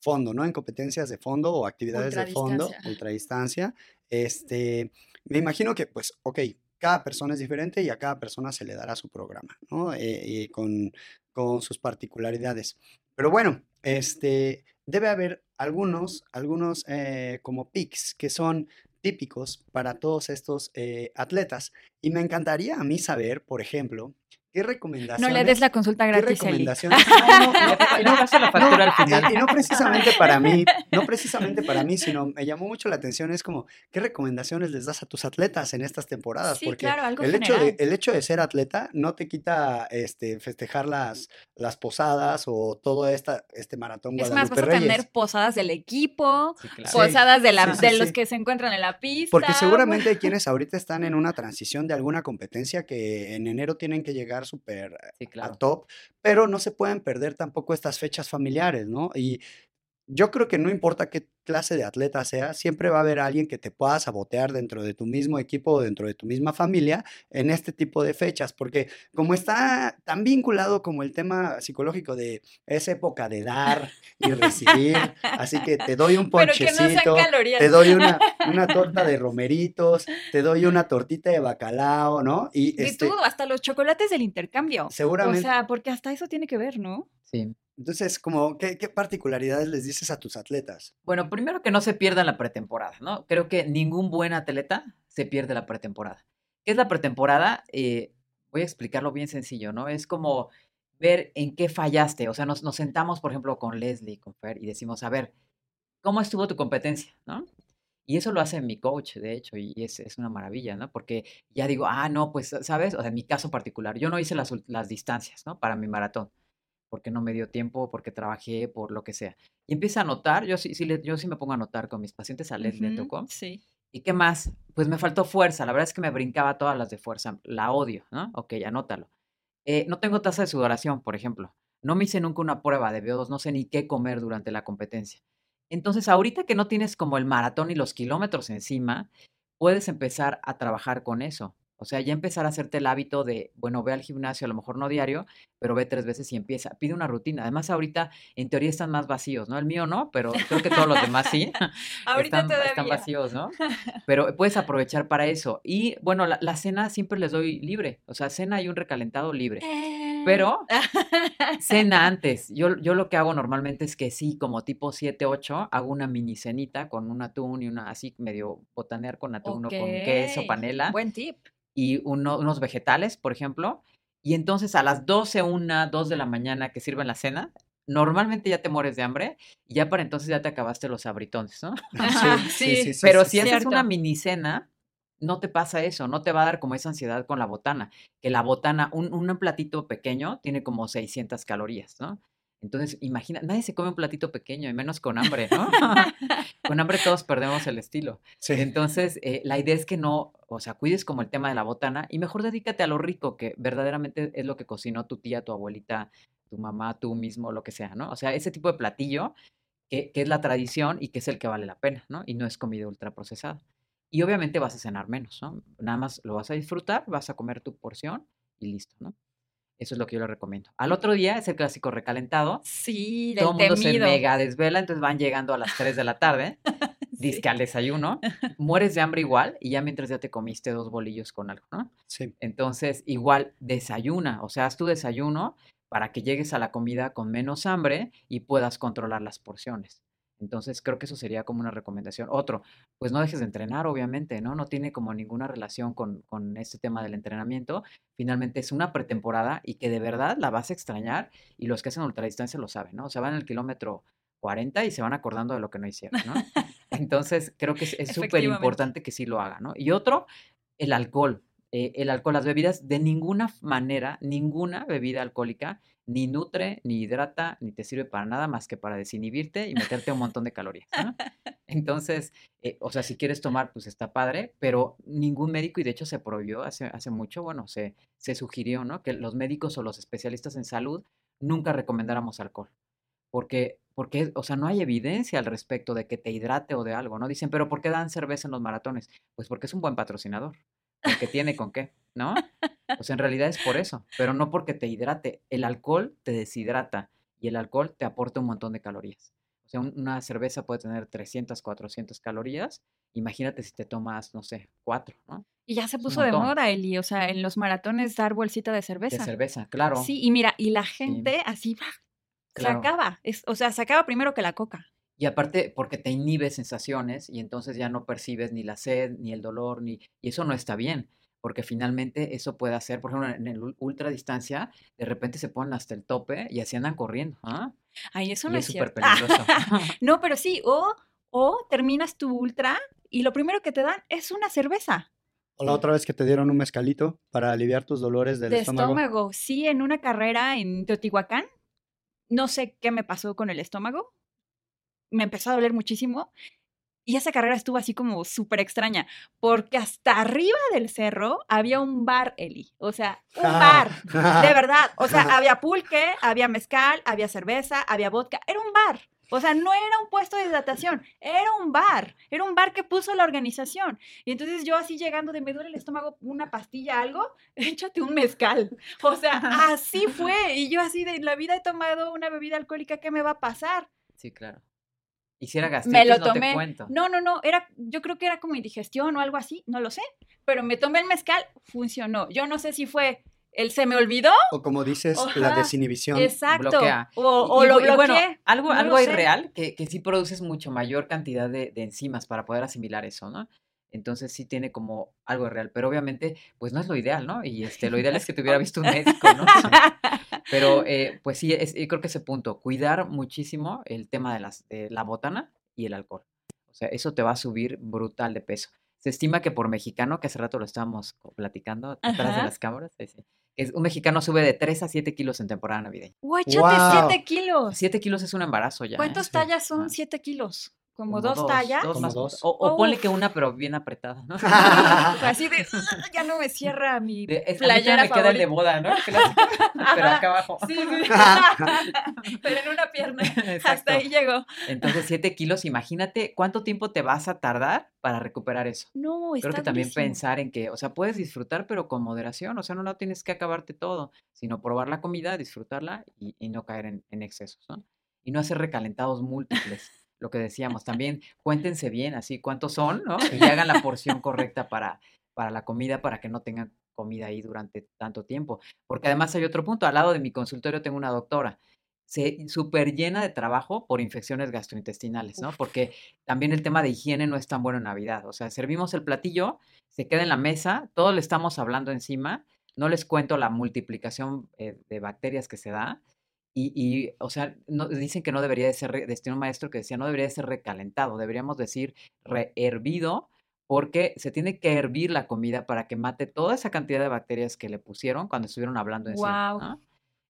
fondo, ¿no? En competencias de fondo o actividades de fondo, Ultradistancia. Este, me imagino que, pues, ok, cada persona es diferente y a cada persona se le dará su programa, ¿no? Eh, con, con sus particularidades. Pero bueno, este, debe haber algunos, algunos eh, como picks que son típicos para todos estos eh, atletas. Y me encantaría a mí saber, por ejemplo, qué No recomendaciones... le des la consulta ¿Qué gratis, Eli. recomendaciones? No, no, [LAUGHS] Y no pasa la factura al final. Y, no precisamente para mí, no precisamente para mí, sino me llamó mucho la atención, es como, ¿qué recomendaciones les das a tus atletas en estas temporadas? Sí, Porque claro, algo el hecho, de, el hecho de ser atleta no te quita este, festejar las, las posadas o todo esta, este maratón Es más, vas a tener posadas del equipo, Sí, claro. Sí, posadas de, la, sí, sí, de los sí. que se encuentran en la pista. Porque seguramente hay [LAUGHS] quienes ahorita están en una transición de alguna competencia que en enero tienen que llegar súper Sí, a claro. top, pero no se pueden perder tampoco estas fechas familiares, ¿no? Y yo creo que no importa qué clase de atleta sea, siempre va a haber alguien que te pueda sabotear dentro de tu mismo equipo o dentro de tu misma familia en este tipo de fechas, porque como está tan vinculado como el tema psicológico de esa época de dar y recibir, así que te doy un [LAUGHS] Pero que no sean ponchecito, calorías. te doy una, una [LAUGHS] torta de romeritos, te doy una tortita de bacalao, ¿no? Y De este, todo, hasta los chocolates del intercambio. seguramente, O sea, porque hasta eso tiene que ver, ¿no? Sí. Entonces, como, ¿qué, particularidades les dices a tus atletas? Bueno, primero que no se pierda la pretemporada, ¿no? Creo que ningún buen atleta se pierde la pretemporada. ¿Qué es la pretemporada? Eh, voy a explicarlo bien sencillo, ¿no? Es como ver en qué fallaste. O sea, nos, sentamos, por ejemplo, con Leslie, con Fer, y decimos, a ver, ¿cómo estuvo tu competencia? ¿No? Y eso lo hace mi coach, de hecho, y es, una maravilla, ¿no? Porque ya digo, ah, no, pues, ¿sabes? O sea, en mi caso particular, yo no hice las, las distancias, ¿no? Para mi maratón, porque no me dio tiempo, porque trabajé, por lo que sea. Y empieza a anotar, yo sí, sí le- yo sí me pongo a anotar con mis pacientes, a Leslie le Ujú, tocó. Sí. ¿Y qué más? Pues me faltó fuerza, la verdad es que me brincaba todas las de fuerza, la odio, ¿no? Ok, anótalo. Eh, no tengo tasa de sudoración, por ejemplo. No me hice nunca una prueba de VO2, no sé ni qué comer durante la competencia. Entonces, ahorita que no tienes como el maratón y los kilómetros encima, puedes empezar a trabajar con eso. O sea, ya empezar a hacerte el hábito de, bueno, ve al gimnasio, a lo mejor no diario, pero ve tres veces y empieza. Pide una rutina. Además, ahorita en teoría están más vacíos, ¿no? El mío no, pero creo que todos los demás sí. [LAUGHS] Ahorita están, están todavía. vacíos, ¿no? [LAUGHS] Pero puedes aprovechar para eso. Y bueno, la, la cena siempre les doy libre. O sea, cena y un recalentado libre. Eh. Pero cena antes. Yo, yo lo que hago normalmente es que sí, como tipo 7, 8, hago una mini cenita con un atún y una así medio botanear con atún o con queso, panela Buen tip. Y uno- unos vegetales, por ejemplo. Y entonces a las 12, 1, 2 de la mañana que sirven la cena, normalmente ya te mueres de hambre y ya para entonces ya te acabaste los abritones, ¿no? [LAUGHS] [LAUGHS] Sí, Pero sí, si haces una mini cena, no te pasa eso, no te va a dar como esa ansiedad con la botana, que la botana, un, un platito pequeño tiene como 600 calorías, ¿no? Entonces, imagina, nadie se come un platito pequeño, y menos con hambre, [LAUGHS] ¿no? [LAUGHS] con hambre todos perdemos el estilo. Sí. Entonces, eh, la idea es que no, o sea, cuides como el tema de la botana y mejor dedícate a lo rico, que verdaderamente es lo que cocinó tu tía, tu abuelita, tu mamá, tú mismo, lo que sea, ¿no? O sea, ese tipo de platillo que, que es la tradición y que es el que vale la pena, ¿no? Y no es comida ultraprocesada. Y obviamente vas a cenar menos, ¿no? Nada más lo vas a disfrutar, vas a comer tu porción y listo, ¿no? Eso es lo que yo le recomiendo. Al otro día es el clásico recalentado. Sí, Todo del el mundo se mega desvela, entonces van llegando a las 3 de la tarde, [LAUGHS] disque al desayuno, mueres de hambre igual y ya mientras ya te comiste dos bolillos con algo, ¿no? Sí. Entonces, igual desayuna, o sea, haz tu desayuno para que llegues a la comida con menos hambre y puedas controlar las porciones. Entonces creo que eso sería como una recomendación. Otro, pues no dejes de entrenar, obviamente, ¿no? No tiene como ninguna relación con, con este tema del entrenamiento. Finalmente es una pretemporada y que de verdad la vas a extrañar y los que hacen ultradistancia lo saben, ¿no? O sea, van el kilómetro 40 y se van acordando de lo que no hicieron, ¿no? [LAUGHS] Entonces creo que es súper importante que sí lo hagan, ¿no? Y otro, el alcohol. Eh, el alcohol, las bebidas, de ninguna manera, ninguna bebida alcohólica ni nutre, ni hidrata, ni te sirve para nada más que para desinhibirte y meterte un montón de calorías. ¿no? [LAUGHS] Entonces, eh, o sea, si quieres tomar, pues está padre, pero ningún médico, y de hecho se prohibió hace, hace mucho, bueno, se, se sugirió, ¿no? Que los médicos o los especialistas en salud nunca recomendáramos alcohol. Porque, porque, o sea, no hay evidencia al respecto de que te hidrate o de algo, ¿no? Dicen, pero ¿por qué dan cerveza en los maratones? Pues porque es un buen patrocinador, porque tiene con qué, ¿no? O sea, en realidad es por eso, pero no porque te hidrate. El alcohol te deshidrata y el alcohol te aporta un montón de calorías. O sea, un- una cerveza puede tener 300, 400 calorías. Imagínate si te tomas, no sé, cuatro, ¿no? Y ya se puso de moda, Eli, o sea, en los maratones dar bolsita de De cerveza. cerveza, claro. Sí, y mira, y la gente así va, se Claro. acaba. Es- o sea, se acaba primero que la coca. Y aparte, porque te inhibe sensaciones y entonces ya no percibes ni la sed, ni el dolor, ni... Y eso no está bien, porque finalmente eso puede hacer, por ejemplo, en el ul- ultradistancia, de repente se ponen hasta el tope y así andan corriendo, ¿ah? Ay, eso Y no es es súper cierto. peligroso. [LAUGHS] no, pero sí, o, o terminas tu ultra y lo primero que te dan es una cerveza O la otra vez que te dieron un mezcalito para aliviar tus dolores del de estómago. estómago. Sí, en una carrera en Teotihuacán, no sé qué me pasó con el estómago. Me empezó a doler muchísimo. Y esa carrera estuvo así como súper extraña, porque hasta arriba del cerro había un bar, Eli. O sea, un bar. De verdad. O sea, [LAUGHS] había pulque, había mezcal, había cerveza, había vodka. Era un bar. O sea, no era un puesto de hidratación, era un bar. Era un bar que puso la organización. Y entonces yo así llegando de me duele el estómago, una pastilla, algo, [LAUGHS] échate un mezcal. O sea, [LAUGHS] así fue. Y yo así de la vida he tomado una bebida alcohólica, ¿qué me va a pasar? Sí, claro. Y si era gastritis, Me lo no te tomé. cuento. No, no, no, era, yo creo que era como indigestión o algo así, no lo sé. Pero me tomé el mezcal, funcionó. Yo no sé si fue el se me olvidó. O como dices, la desinhibición. Exacto. bloquea. O, o y lo y bueno, bloqueé. algo, no algo lo hay sé. real que, que sí produces mucho mayor cantidad de, de enzimas para poder asimilar eso, ¿no? Entonces sí tiene como algo real, pero obviamente pues no es lo ideal, ¿no? Y este, lo ideal es que te hubiera visto un médico, ¿no? [LAUGHS] [LAUGHS] Pero eh, pues sí, es, yo creo que ese punto, cuidar muchísimo el tema de, las, de la botana y el alcohol. O sea, eso te va a subir brutal de peso. Se estima que por mexicano, que hace rato lo estábamos platicando atrás de las cámaras, que es- un mexicano sube de 3 a 7 kilos en temporada navideña. Échate Guau. 7 kilos. 7 kilos es un embarazo ya. ¿eh? ¿Cuántas Sí. tallas son Ah. 7 kilos? ¿Como, Como dos, tallas? dos Como más- dos. O, o ponle que una, pero bien apretada, ¿no? [LAUGHS] Así de, [LAUGHS] "Ah, ya no me cierra mi De- es- a mí todavía playera me queda el de favorita". boda, ¿no? [LAUGHS] Pero acá abajo. Sí, sí. Pero en una pierna. Hasta ahí llegó. Entonces, 7 kilos, imagínate cuánto tiempo te vas a tardar para recuperar eso. No, está Creo que también durísimo. pensar en que, o sea, puedes disfrutar, pero con moderación, o sea, no, no tienes que acabarte todo, sino probar la comida, disfrutarla y, y no caer en, en excesos, ¿no? Y no hacer recalentados múltiples, lo que decíamos, también cuéntense bien, así, cuántos son, ¿no? [LAUGHS] Y hagan la porción correcta para, para la comida, para que no tengan comida ahí durante tanto tiempo. Porque además hay otro punto, al lado de mi consultorio tengo una doctora, se súper llena de trabajo por infecciones gastrointestinales, ¿no? Porque también el tema de higiene no es tan bueno en Navidad. O sea, servimos el platillo, se queda en la mesa, todos le estamos hablando encima, no les cuento la multiplicación eh, de bacterias que se da. Y, y, o sea, no, dicen que no debería de ser, decía un maestro que decía, no debería de ser recalentado, deberíamos decir rehervido, porque se tiene que hervir la comida para que mate toda esa cantidad de bacterias que le pusieron cuando estuvieron hablando. Guau. ¿no?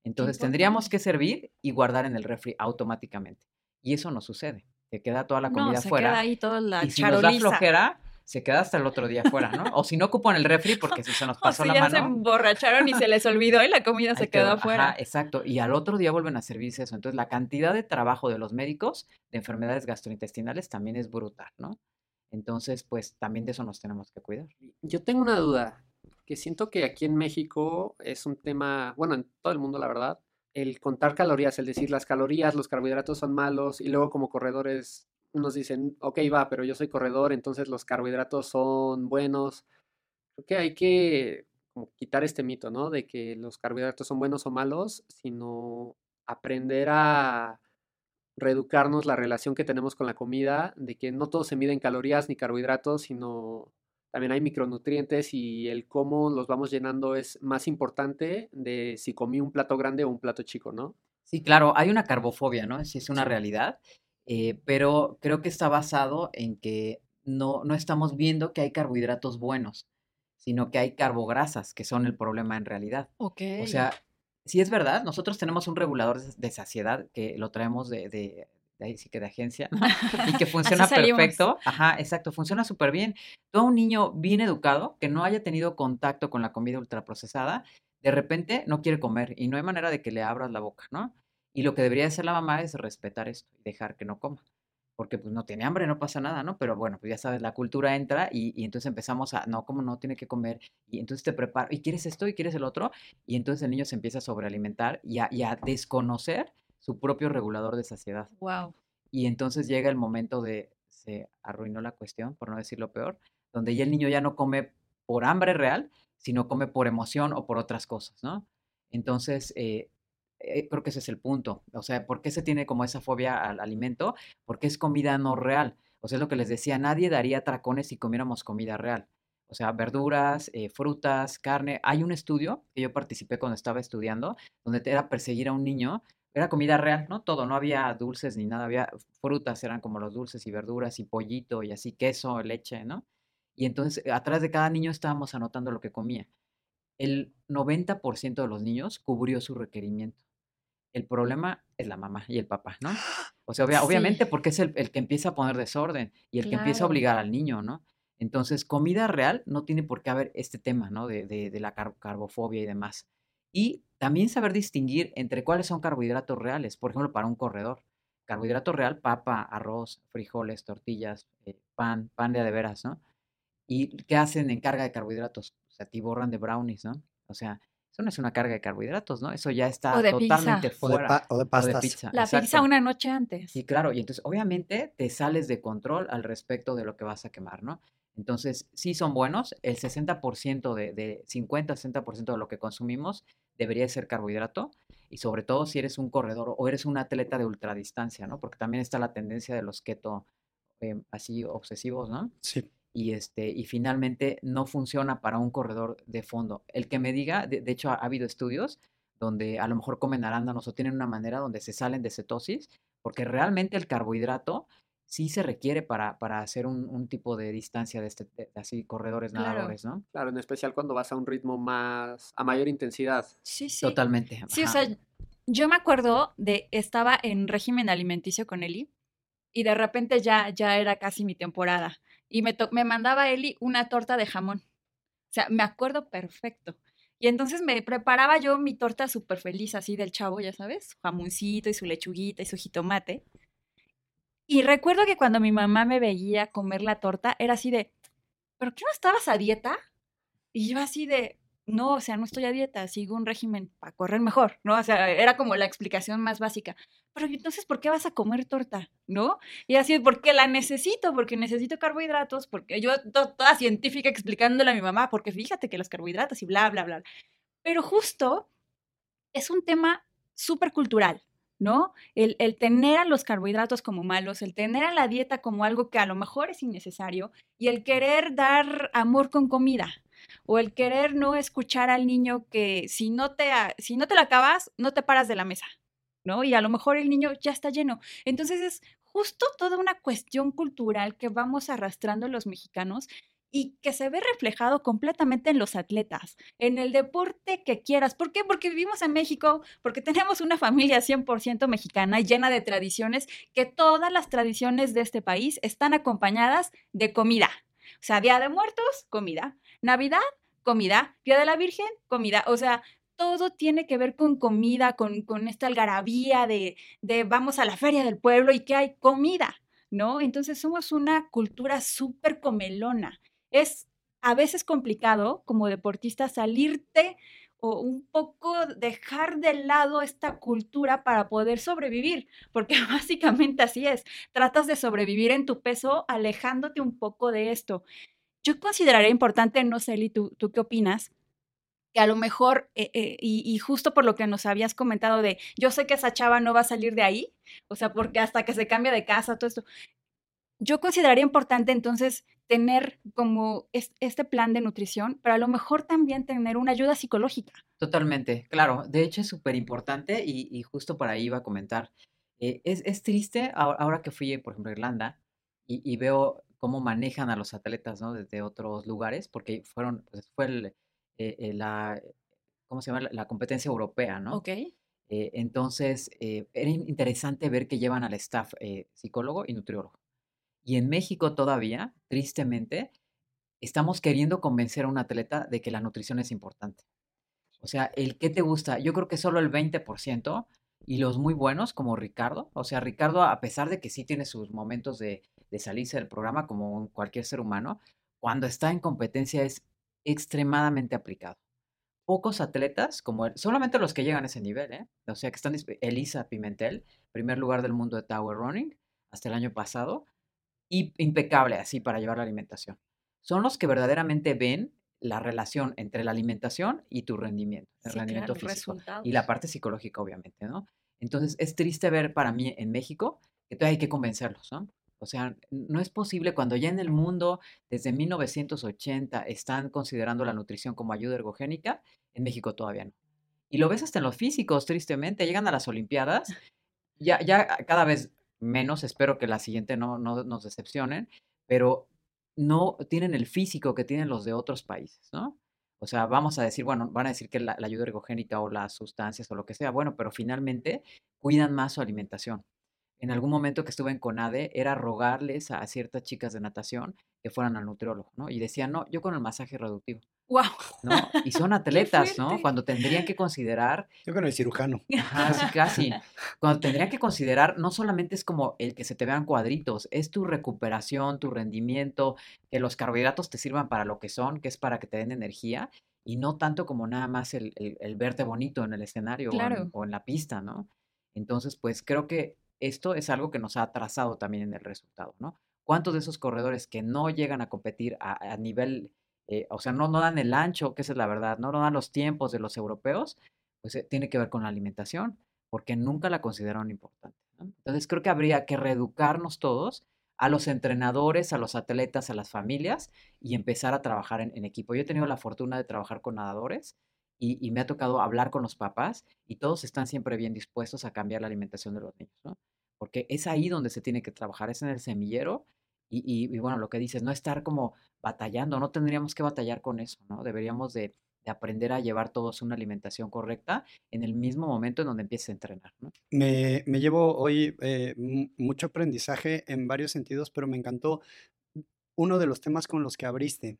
Entonces tendríamos que servir y guardar en el refri automáticamente. Y eso no sucede. Se queda toda la No, comida se fuera. queda ahí toda la y si nos da charoliza. flojera, se queda hasta el otro día fuera, ¿no? O si no ocupan el refri porque si se nos [LAUGHS] O pasó si la ya se mano. emborracharon y se les olvidó y la comida se quedó quedó. afuera. Ajá, exacto. Y al otro día vuelven a servirse eso. Entonces, la cantidad de trabajo de los médicos de enfermedades gastrointestinales también es brutal, ¿no? Entonces, pues también de eso nos tenemos que cuidar. Yo tengo una duda, que siento que aquí en México es un tema, bueno, en todo el mundo, la verdad, el contar calorías, el decir las calorías, los carbohidratos son malos, y luego como corredores nos dicen, ok, va, pero yo soy corredor, entonces los carbohidratos son buenos. Creo que hay que como quitar este mito, ¿no? De que los carbohidratos son buenos o malos, sino aprender a reeducarnos la relación que tenemos con la comida, de que no todo se mide en calorías ni carbohidratos, sino también hay micronutrientes y el cómo los vamos llenando es más importante de si comí un plato grande o un plato chico, ¿no? Sí, claro, hay una carbofobia, ¿no? Sí, es una realidad, eh, pero creo que está basado en que no, no estamos viendo que hay carbohidratos buenos, sino que hay carbograsas, que son el problema en realidad. Ok. O sea, si es verdad, nosotros tenemos un regulador de- saciedad que lo traemos de, de, ahí sí que de agencia, ¿no? [LAUGHS] y que funciona perfecto. Ajá, exacto, funciona súper bien. Todo un niño bien educado que no haya tenido contacto con la comida ultraprocesada, de repente no quiere comer y no hay manera de que le abras la boca, ¿no? Y lo que debería hacer la mamá es respetar esto y dejar que no coma. Porque pues no tiene hambre, no pasa nada, ¿no? Pero bueno, pues ya sabes, la cultura entra y, y entonces empezamos a, no, como no tiene que comer? Y entonces te preparo, ¿y quieres esto? ¿Y quieres el otro? Y entonces el niño se empieza a sobrealimentar y a, y a desconocer su propio regulador de saciedad. Wow. Y entonces llega el momento de, se arruinó la cuestión, por no decir lo peor, donde ya el niño ya no come por hambre real, sino come por emoción o por otras cosas, ¿no? Entonces, eh, eh, creo que ese es el punto. O sea, ¿por qué se tiene como esa fobia al alimento? Porque es comida no real. O sea, es lo que les decía, nadie daría tracones si comiéramos comida real. O sea, verduras, eh, frutas, carne. Hay un estudio que yo participé cuando estaba estudiando, donde era perseguir a un niño. Era comida real, ¿no? Todo, no había dulces ni nada, había frutas, eran como los dulces y verduras y pollito y así, queso, leche, ¿no? Y entonces, eh, atrás de cada niño estábamos anotando lo que comía. El 90% de los niños cubrió su requerimiento. El problema es la mamá y el papá, ¿no? [GASPS] O sea, obvia- Sí. obviamente porque es el, el que empieza a poner desorden y el que empieza a obligar al niño, ¿no? Entonces, comida real no tiene por qué haber este tema, ¿no? De, de- de la car- carbofobia y demás. Y también saber distinguir entre cuáles son carbohidratos reales. Por ejemplo, para un corredor. Carbohidrato real, papa, arroz, frijoles, tortillas, eh, pan, pan de a de veras, ¿no? ¿Y qué hacen en carga de carbohidratos? O sea, tiborran de brownies, ¿no? O sea, eso no es una carga de carbohidratos, ¿no? Eso ya está O de pizza. totalmente O de, fuera. pa- o de O de pastas. pizza. La pizza una noche antes. Sí, claro, y entonces obviamente te sales de control al respecto de lo que vas a quemar, ¿no? Entonces, sí son buenos, el 60% de, de 50-60% de lo que consumimos debería ser carbohidrato, y sobre todo si eres un corredor o eres un atleta de ultradistancia, ¿no? Porque también está la tendencia de los keto eh, así obsesivos, ¿no? Sí. Y este y finalmente no funciona para un corredor de fondo. El que me diga, de, de hecho ha, ha habido estudios donde a lo mejor comen arándanos o tienen una manera donde se salen de cetosis, porque realmente el carbohidrato sí se requiere para, para hacer un, un tipo de distancia de este, de- así corredores Claro. nadadores, ¿no? Claro, en especial cuando vas a un ritmo más, a mayor intensidad. Sí, sí. Totalmente. Sí, o sea, yo me acuerdo de, estaba en régimen alimenticio con Eli y de repente ya, ya era casi mi temporada y me, me mandaba Eli una torta de jamón. O sea, me acuerdo perfecto. Y entonces me preparaba yo mi torta súper feliz, así del chavo, ya sabes, su jamoncito y su lechuguita y su jitomate. Y recuerdo que cuando mi mamá me veía comer la torta, era así de, ¿pero qué no estabas a dieta? Y yo así de, no, o sea, no estoy a dieta, sigo un régimen para correr mejor, ¿no? O sea, era como la explicación más básica. Pero ¿y entonces, ¿por qué vas a comer torta? ¿No? Y así, porque la necesito, porque necesito carbohidratos, porque yo to- toda científica explicándole a mi mamá, porque fíjate que los carbohidratos y bla, bla, bla. Pero justo es un tema súper cultural, ¿no? El tener a los carbohidratos como malos, el tener a la dieta como algo que a lo mejor es innecesario y el querer dar amor con comida o el querer no escuchar al niño que si no te, si no te la acabas, no te paras de la mesa, ¿no? Y a lo mejor el niño ya está lleno. Entonces es justo toda una cuestión cultural que vamos arrastrando los mexicanos y que se ve reflejado completamente en los atletas, en el deporte que quieras. ¿Por qué? Porque vivimos en México, porque tenemos una familia 100% mexicana y llena de tradiciones, que todas las tradiciones de este país están acompañadas de comida. O sea, Día de Muertos, comida. Navidad, comida. Día de la Virgen, comida. O sea, todo tiene que ver con comida, con, con esta algarabía de, de vamos a la feria del pueblo y que hay comida, ¿no? Entonces somos una cultura súper comelona. Es a veces complicado como deportista salirte o un poco dejar de lado esta cultura para poder sobrevivir, porque [LAUGHS] básicamente así es. Tratas de sobrevivir en tu peso alejándote un poco de esto. Yo consideraría importante, no sé, Eli, ¿tú, tú qué opinas? que a lo mejor, eh, eh, y, y justo por lo que nos habías comentado de, yo sé que esa chava no va a salir de ahí, o sea, porque hasta que se cambia de casa, todo esto, yo consideraría importante entonces tener como es- este plan de nutrición, pero a lo mejor también tener una ayuda psicológica. Totalmente, claro. De hecho, es súper importante y, y justo por ahí iba a comentar. eh, es, es triste ahora, ahora que fui, por ejemplo, a Irlanda y, y veo cómo manejan a los atletas, ¿no? Desde otros lugares, porque fueron, pues, fue el, eh, eh, la, ¿cómo se llama? La, la competencia europea, ¿no? Ok. Eh, entonces, eh, era in- interesante ver que llevan al staff eh, psicólogo y nutriólogo. Y en México todavía, tristemente, estamos queriendo convencer a un atleta de que la nutrición es importante. O sea, el qué te gusta, yo creo que solo el 20% y los muy buenos como Ricardo. O sea, Ricardo, a pesar de que sí tiene sus momentos de, de salirse del programa como cualquier ser humano, cuando está en competencia es extremadamente aplicado. Pocos atletas como él, solamente los que llegan a ese nivel, ¿eh? O sea, que están, Elisa Pimentel, primer lugar del mundo de Tower Running hasta el año pasado, y impecable así para llevar la alimentación. Son los que verdaderamente ven la relación entre la alimentación y tu rendimiento, el Sí, rendimiento claro, físico resultados. y la parte psicológica, obviamente, ¿no? Entonces es triste ver para mí en México que todavía hay que convencerlos, ¿no? O sea, no es posible cuando ya en el mundo desde 1980 están considerando la nutrición como ayuda ergogénica, en México todavía no. Y lo ves hasta en los físicos, tristemente, llegan a las Olimpiadas, ya, ya cada vez menos, espero que la siguiente no, no nos decepcionen, pero no tienen el físico que tienen los de otros países, ¿no? O sea, vamos a decir, bueno, van a decir que la, la ayuda ergogénica o las sustancias o lo que sea, bueno, pero finalmente cuidan más su alimentación. En algún momento que estuve en CONADE era rogarles a ciertas chicas de natación que fueran al nutriólogo, ¿no? Y decían, no, yo con el masaje reductivo, ¡Wow! ¿no? Y son [LAUGHS] atletas, ¿no? Cuando tendrían que considerar Yo con el cirujano. Ajá, sí, casi. [LAUGHS] Cuando tendría que considerar, no solamente es como el que se te vean cuadritos, es tu recuperación, tu rendimiento, que los carbohidratos te sirvan para lo que son, que es para que te den energía, y no tanto como nada más el, el- el verte bonito en el escenario o en- Claro. o en la pista, ¿no? Entonces, pues creo que esto es algo que nos ha atrasado también en el resultado, ¿no? ¿Cuántos de esos corredores que no llegan a competir a, nivel, eh, o sea, no, no dan el ancho, que esa es la verdad, no, no dan los tiempos de los europeos, pues eh, tiene que ver con la alimentación, porque nunca la consideraron importante. Entonces creo que habría que reeducarnos todos a los entrenadores, a los atletas, a las familias y empezar a trabajar en equipo. Yo he tenido la fortuna de trabajar con nadadores y, y me ha tocado hablar con los papás y todos están siempre bien dispuestos a cambiar la alimentación de los niños, ¿no? Porque es ahí donde se tiene que trabajar, es en el semillero y, y- y bueno, lo que dices, no estar como batallando, no tendríamos que batallar con eso, ¿no? Deberíamos de, de aprender a llevar todos una alimentación correcta en el mismo momento en donde empieces a entrenar, ¿no? Me, me llevo hoy eh, mu- mucho aprendizaje en varios sentidos, pero me encantó uno de los temas con los que abriste.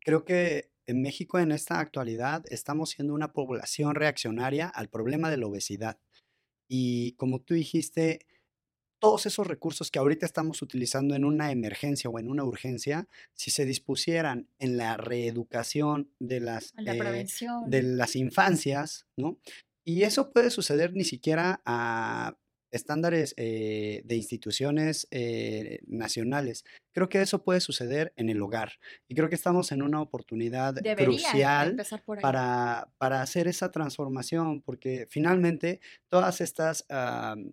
Creo que en México en esta actualidad estamos siendo una población reaccionaria al problema de la obesidad. Y como tú dijiste, todos esos recursos que ahorita estamos utilizando en una emergencia o en una urgencia, si se dispusieran en la reeducación de las, La eh, de las infancias, ¿no? Y eso puede suceder ni siquiera a estándares eh, de instituciones eh, nacionales. Creo que eso puede suceder en el hogar. Y creo que estamos en una oportunidad Debería crucial para, para hacer esa transformación, porque finalmente todas estas, am,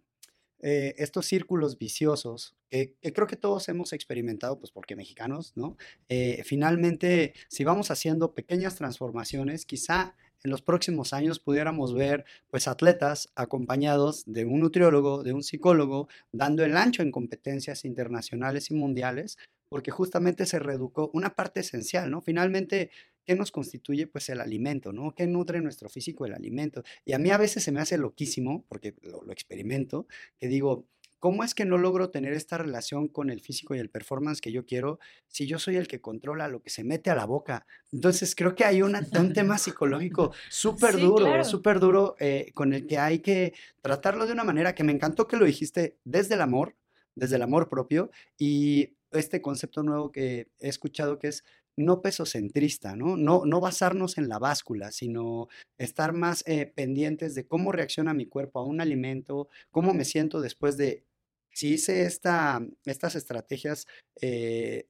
eh, estos círculos viciosos, que, que creo que todos hemos experimentado, pues porque mexicanos, ¿no? Eh, finalmente, si vamos haciendo pequeñas transformaciones, quizá en los próximos años pudiéramos ver, pues, atletas acompañados de un nutriólogo, de un psicólogo, dando el ancho en competencias internacionales y mundiales, porque justamente se reeducó una parte esencial, ¿no? Finalmente, ¿qué nos constituye? Pues el alimento, ¿no? ¿Qué nutre nuestro físico el alimento? Y a mí a veces se me hace loquísimo, porque lo experimento, que digo, ¿cómo es que no logro tener esta relación con el físico y el performance que yo quiero si yo soy el que controla lo que se mete a la boca? Entonces creo que hay una- un tema psicológico [LAUGHS] súper Sí, duro, claro. súper duro, eh, con el que hay que tratarlo de una manera que me encantó que lo dijiste desde el amor, desde el amor propio y este concepto nuevo que he escuchado que es no pesocentrista, ¿no? No, no basarnos en la báscula, sino estar más eh, pendientes de cómo reacciona mi cuerpo a un alimento, cómo me siento después de sí hice esta, estas estrategias eh,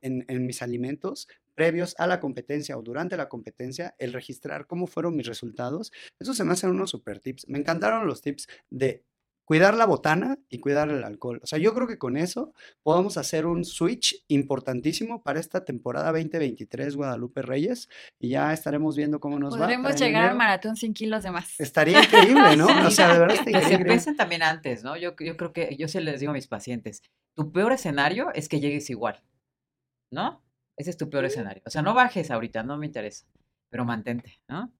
en mis alimentos previos a la competencia o durante la competencia, el registrar cómo fueron mis resultados. Eso se me hacen unos super tips. Me encantaron los tips de cuidar la botana y cuidar el alcohol. O sea, yo creo que con eso podemos hacer un switch importantísimo para esta temporada 2023 Guadalupe Reyes y ya estaremos viendo cómo nos va. Podremos para en llegar al maratón sin kilos de más. Estaría increíble, ¿no? [LAUGHS] O Sí, sea, de verdad se increíble. empiecen también antes, ¿no? Yo, yo creo que, yo se les digo a mis pacientes, tu peor escenario es que llegues igual, ¿no? Ese es tu peor escenario. O sea, no bajes ahorita, no me interesa, pero mantente, ¿no?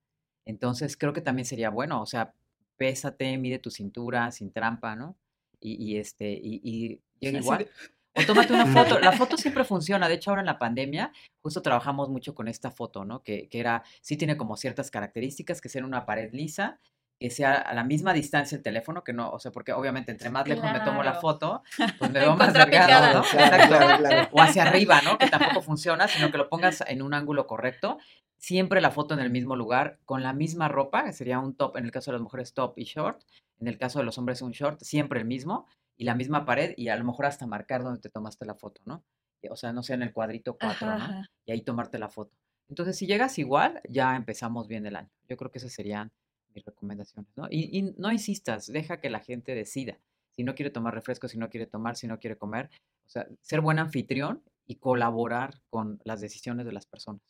Entonces creo que también sería bueno, o sea, pésate, mide tu cintura sin trampa, ¿no? Y, y este, y, y llega Así igual. O tómate una [LAUGHS] foto. La foto siempre funciona. De hecho, ahora en la pandemia, justo trabajamos mucho con esta foto, ¿no? Que, que era, sí tiene como ciertas características, que en una pared lisa, que sea a la misma distancia el teléfono, que no, o sea, porque obviamente entre más lejos me tomo la foto, pues me [LAUGHS] veo más delgado, ¿no? [LAUGHS] Claro, Exacto. claro, claro. O hacia arriba, ¿no? Que tampoco [LAUGHS] funciona, sino que lo pongas en un ángulo correcto. Siempre la foto en el mismo lugar, con la misma ropa, que sería un top, en el caso de las mujeres top y short, en el caso de los hombres un short, siempre el mismo, y la misma pared, y a lo mejor hasta marcar donde te tomaste la foto, ¿no? O sea, no sea en el cuadrito 4, Ajá, ¿no? ajá. Y ahí tomarte la foto. Entonces, si llegas igual, ya empezamos bien el año. Yo creo que esas serían mis recomendaciones, ¿no? Y, no insistas, deja que la gente decida. Si no quiere tomar refresco, si no quiere tomar, si no quiere comer. O sea, ser buen anfitrión y colaborar con las decisiones de las personas.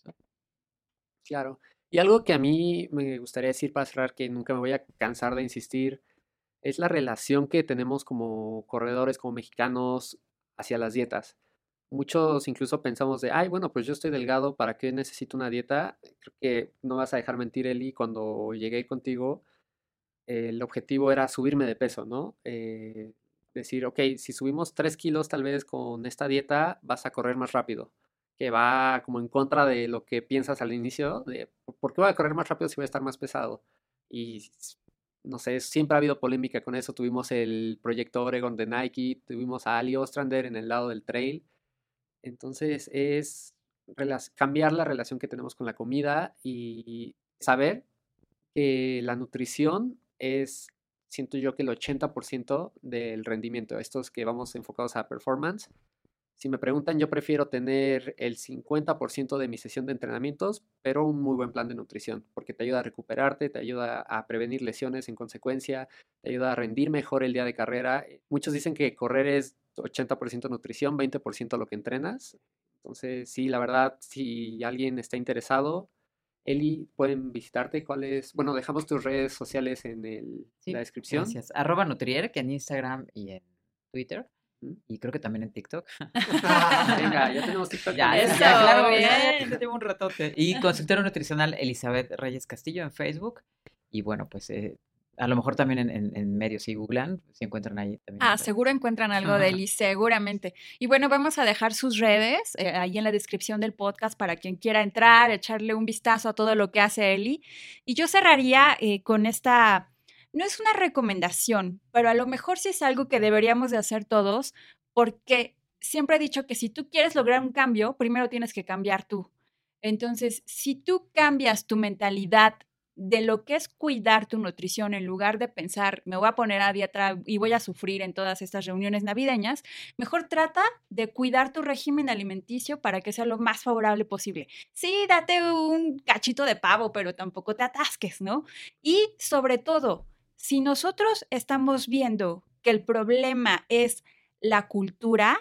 Claro. Y algo que a mí me gustaría decir para cerrar, que nunca me voy a cansar de insistir, es la relación que tenemos como corredores, como mexicanos, hacia las dietas. Muchos incluso pensamos de, ay, bueno, pues yo estoy delgado, ¿para qué necesito una dieta? Creo que no vas a dejar mentir, Eli, cuando llegué contigo, el objetivo era subirme de peso, ¿no? Eh, decir, ok, si subimos 3 kilos tal vez con esta dieta, vas a correr más rápido que va como en contra de lo que piensas al inicio, de ¿por qué voy a correr más rápido si voy a estar más pesado? Y no sé, siempre ha habido polémica con eso. Tuvimos el proyecto Oregon de Nike, tuvimos a Ali Ostrander en el lado del trail. Entonces es cambiar la relación que tenemos con la comida y saber que la nutrición es, siento yo, que el 80% del rendimiento. Estos que vamos enfocados a performance. Si me preguntan, yo prefiero tener el 50% de mi sesión de entrenamientos, pero un muy buen plan de nutrición, porque te ayuda a recuperarte, te ayuda a prevenir lesiones en consecuencia, te ayuda a rendir mejor el día de carrera. Eh, Muchos dicen que correr es 80% nutrición, 20% lo que entrenas. Entonces, sí, la verdad, si alguien está interesado, Eli, pueden visitarte. ¿Cuál es? Bueno, dejamos tus redes sociales en el- Sí, la descripción. Gracias. Arroba Nutrier, que en Instagram y en Twitter. Y creo que también en TikTok. [LAUGHS] Venga, ya tenemos [LAUGHS] TikTok. Ya, Eso, claro, bien. ya llevo un ratote. Y consultorio nutricional Elizabeth Reyes Castillo en Facebook. Y bueno, pues eh, a lo mejor también en, en- en medios, si googlan, si encuentran ahí también. Ah, seguro encuentran algo de [LAUGHS] Eli, seguramente. Y bueno, vamos a dejar sus redes eh, ahí en la descripción del podcast para quien quiera entrar, echarle un vistazo a todo lo que hace Eli. Y yo cerraría eh, con esta, no es una recomendación, pero a lo mejor sí es algo que deberíamos de hacer todos, porque siempre he dicho que si tú quieres lograr un cambio, primero tienes que cambiar tú. Entonces, si tú cambias tu mentalidad de lo que es cuidar tu nutrición en lugar de pensar, me voy a poner a dieta y voy a sufrir en todas estas reuniones navideñas, mejor trata de cuidar tu régimen alimenticio para que sea lo más favorable posible. Sí, date un cachito de pavo, pero tampoco te atasques, ¿no? Y sobre todo, si nosotros estamos viendo que el problema es la cultura,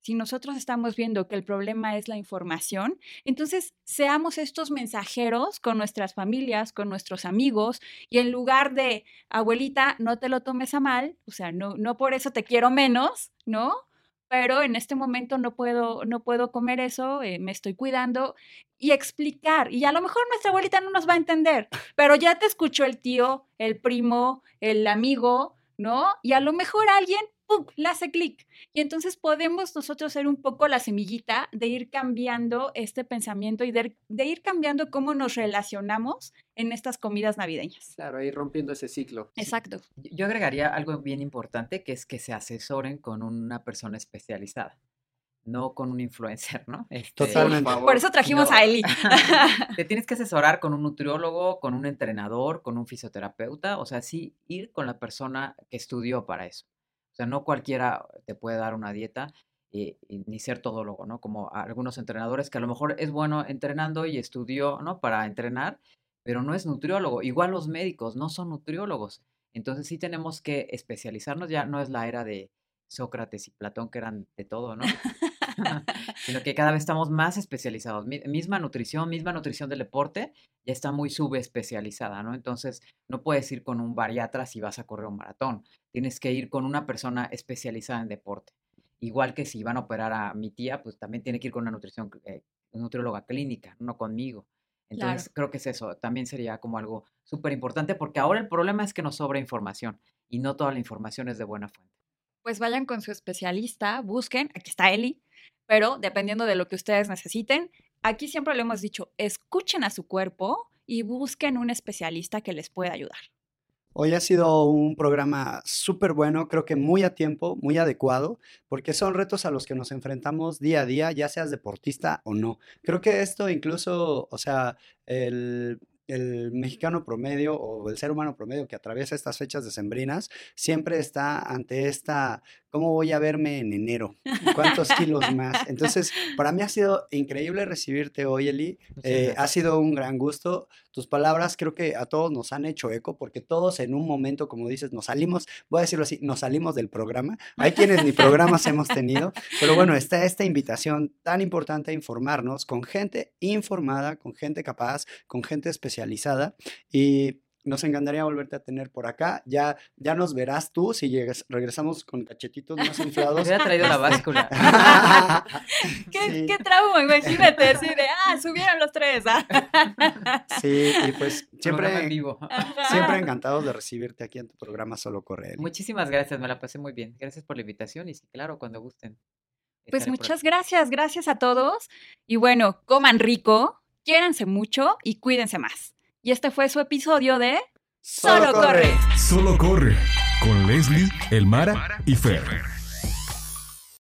si nosotros estamos viendo que el problema es la información, entonces seamos estos mensajeros con nuestras familias, con nuestros amigos, y en lugar de, abuelita, no te lo tomes a mal, o sea, no, no por eso te quiero menos, ¿no? Pero en este momento no puedo, no puedo comer eso, eh, me estoy cuidando y explicar. Y a lo mejor nuestra abuelita no nos va a entender, pero ya te escuchó el tío, el primo, el amigo, ¿no? Y a lo mejor alguien, ¡pum!, le hace clic. Y entonces podemos nosotros ser un poco la semillita de ir cambiando este pensamiento y de, de ir cambiando cómo nos relacionamos en estas comidas navideñas. Claro, ir rompiendo ese ciclo. Exacto. Yo yo agregaría algo bien importante, que es que se asesoren con una persona especializada, no con un influencer, ¿no? Este, Totalmente. Por eso trajimos No. a Eli. [LAUGHS] [LAUGHS] Te tienes que asesorar con un nutriólogo, con un entrenador, con un fisioterapeuta, o sea, sí ir con la persona que estudió para eso. O sea, no cualquiera te puede dar una dieta y, y ni ser todólogo, ¿no? Como algunos entrenadores que a lo mejor es bueno entrenando y estudió, ¿no? Para entrenar, pero no es nutriólogo. Igual los médicos no son nutriólogos. Entonces sí tenemos que especializarnos, ya no es la era de Sócrates y Platón que eran de todo, ¿no? [LAUGHS] sino que cada vez estamos más especializados. Mi- Misma nutrición, misma nutrición del deporte, ya está muy subespecializada, ¿no? Entonces, no puedes ir con un bariatra si vas a correr un maratón. Tienes que ir con una persona especializada en deporte. Igual que si van a operar a mi tía, pues también tiene que ir con una nutrición, eh, nutrióloga clínica, no conmigo. Claro. Entonces, creo que es eso. También sería como algo súper importante porque ahora el problema es que nos sobra información y no toda la información es de buena fuente. Pues vayan con su especialista, busquen, aquí está Eli, pero dependiendo de lo que ustedes necesiten, aquí siempre lo hemos dicho, escuchen a su cuerpo y busquen un especialista que les pueda ayudar. Hoy ha sido un programa súper bueno, creo que muy a tiempo, muy adecuado, porque son retos a los que nos enfrentamos día a día, ya seas deportista o no. Creo que esto incluso, o sea, el, el mexicano promedio o el ser humano promedio que atraviesa estas fechas decembrinas siempre está ante esta, ¿cómo voy a verme en enero? ¿Cuántos kilos más? Entonces, para mí ha sido increíble recibirte hoy, Eli. Eh, ha sido un gran gusto. Tus palabras creo que a todos nos han hecho eco porque todos en un momento, como dices, nos salimos, voy a decirlo así, nos salimos del programa. Hay quienes ni programas hemos tenido, pero bueno, está esta invitación tan importante a informarnos con gente informada, con gente capaz, con gente especializada y nos encantaría volverte a tener por acá. Ya, ya nos verás tú si llegas, regresamos con cachetitos más Me [LAUGHS] inflados. hubiera traído la báscula. [LAUGHS] ¿Qué, Sí. qué trauma, imagínate, así de, ah, subieron los tres. ah. Sí, y pues [LAUGHS] siempre, vivo. siempre encantados de recibirte aquí en tu programa Solo Corre. Eli. Muchísimas gracias, me la pasé muy bien. Gracias por la invitación y sí, claro, cuando gusten. Pues muchas gracias, gracias a todos. Y bueno, coman rico, quiéranse mucho y cuídense más. Y este fue su episodio de Solo corre. Solo corre con Leslie, Elmara y Fer.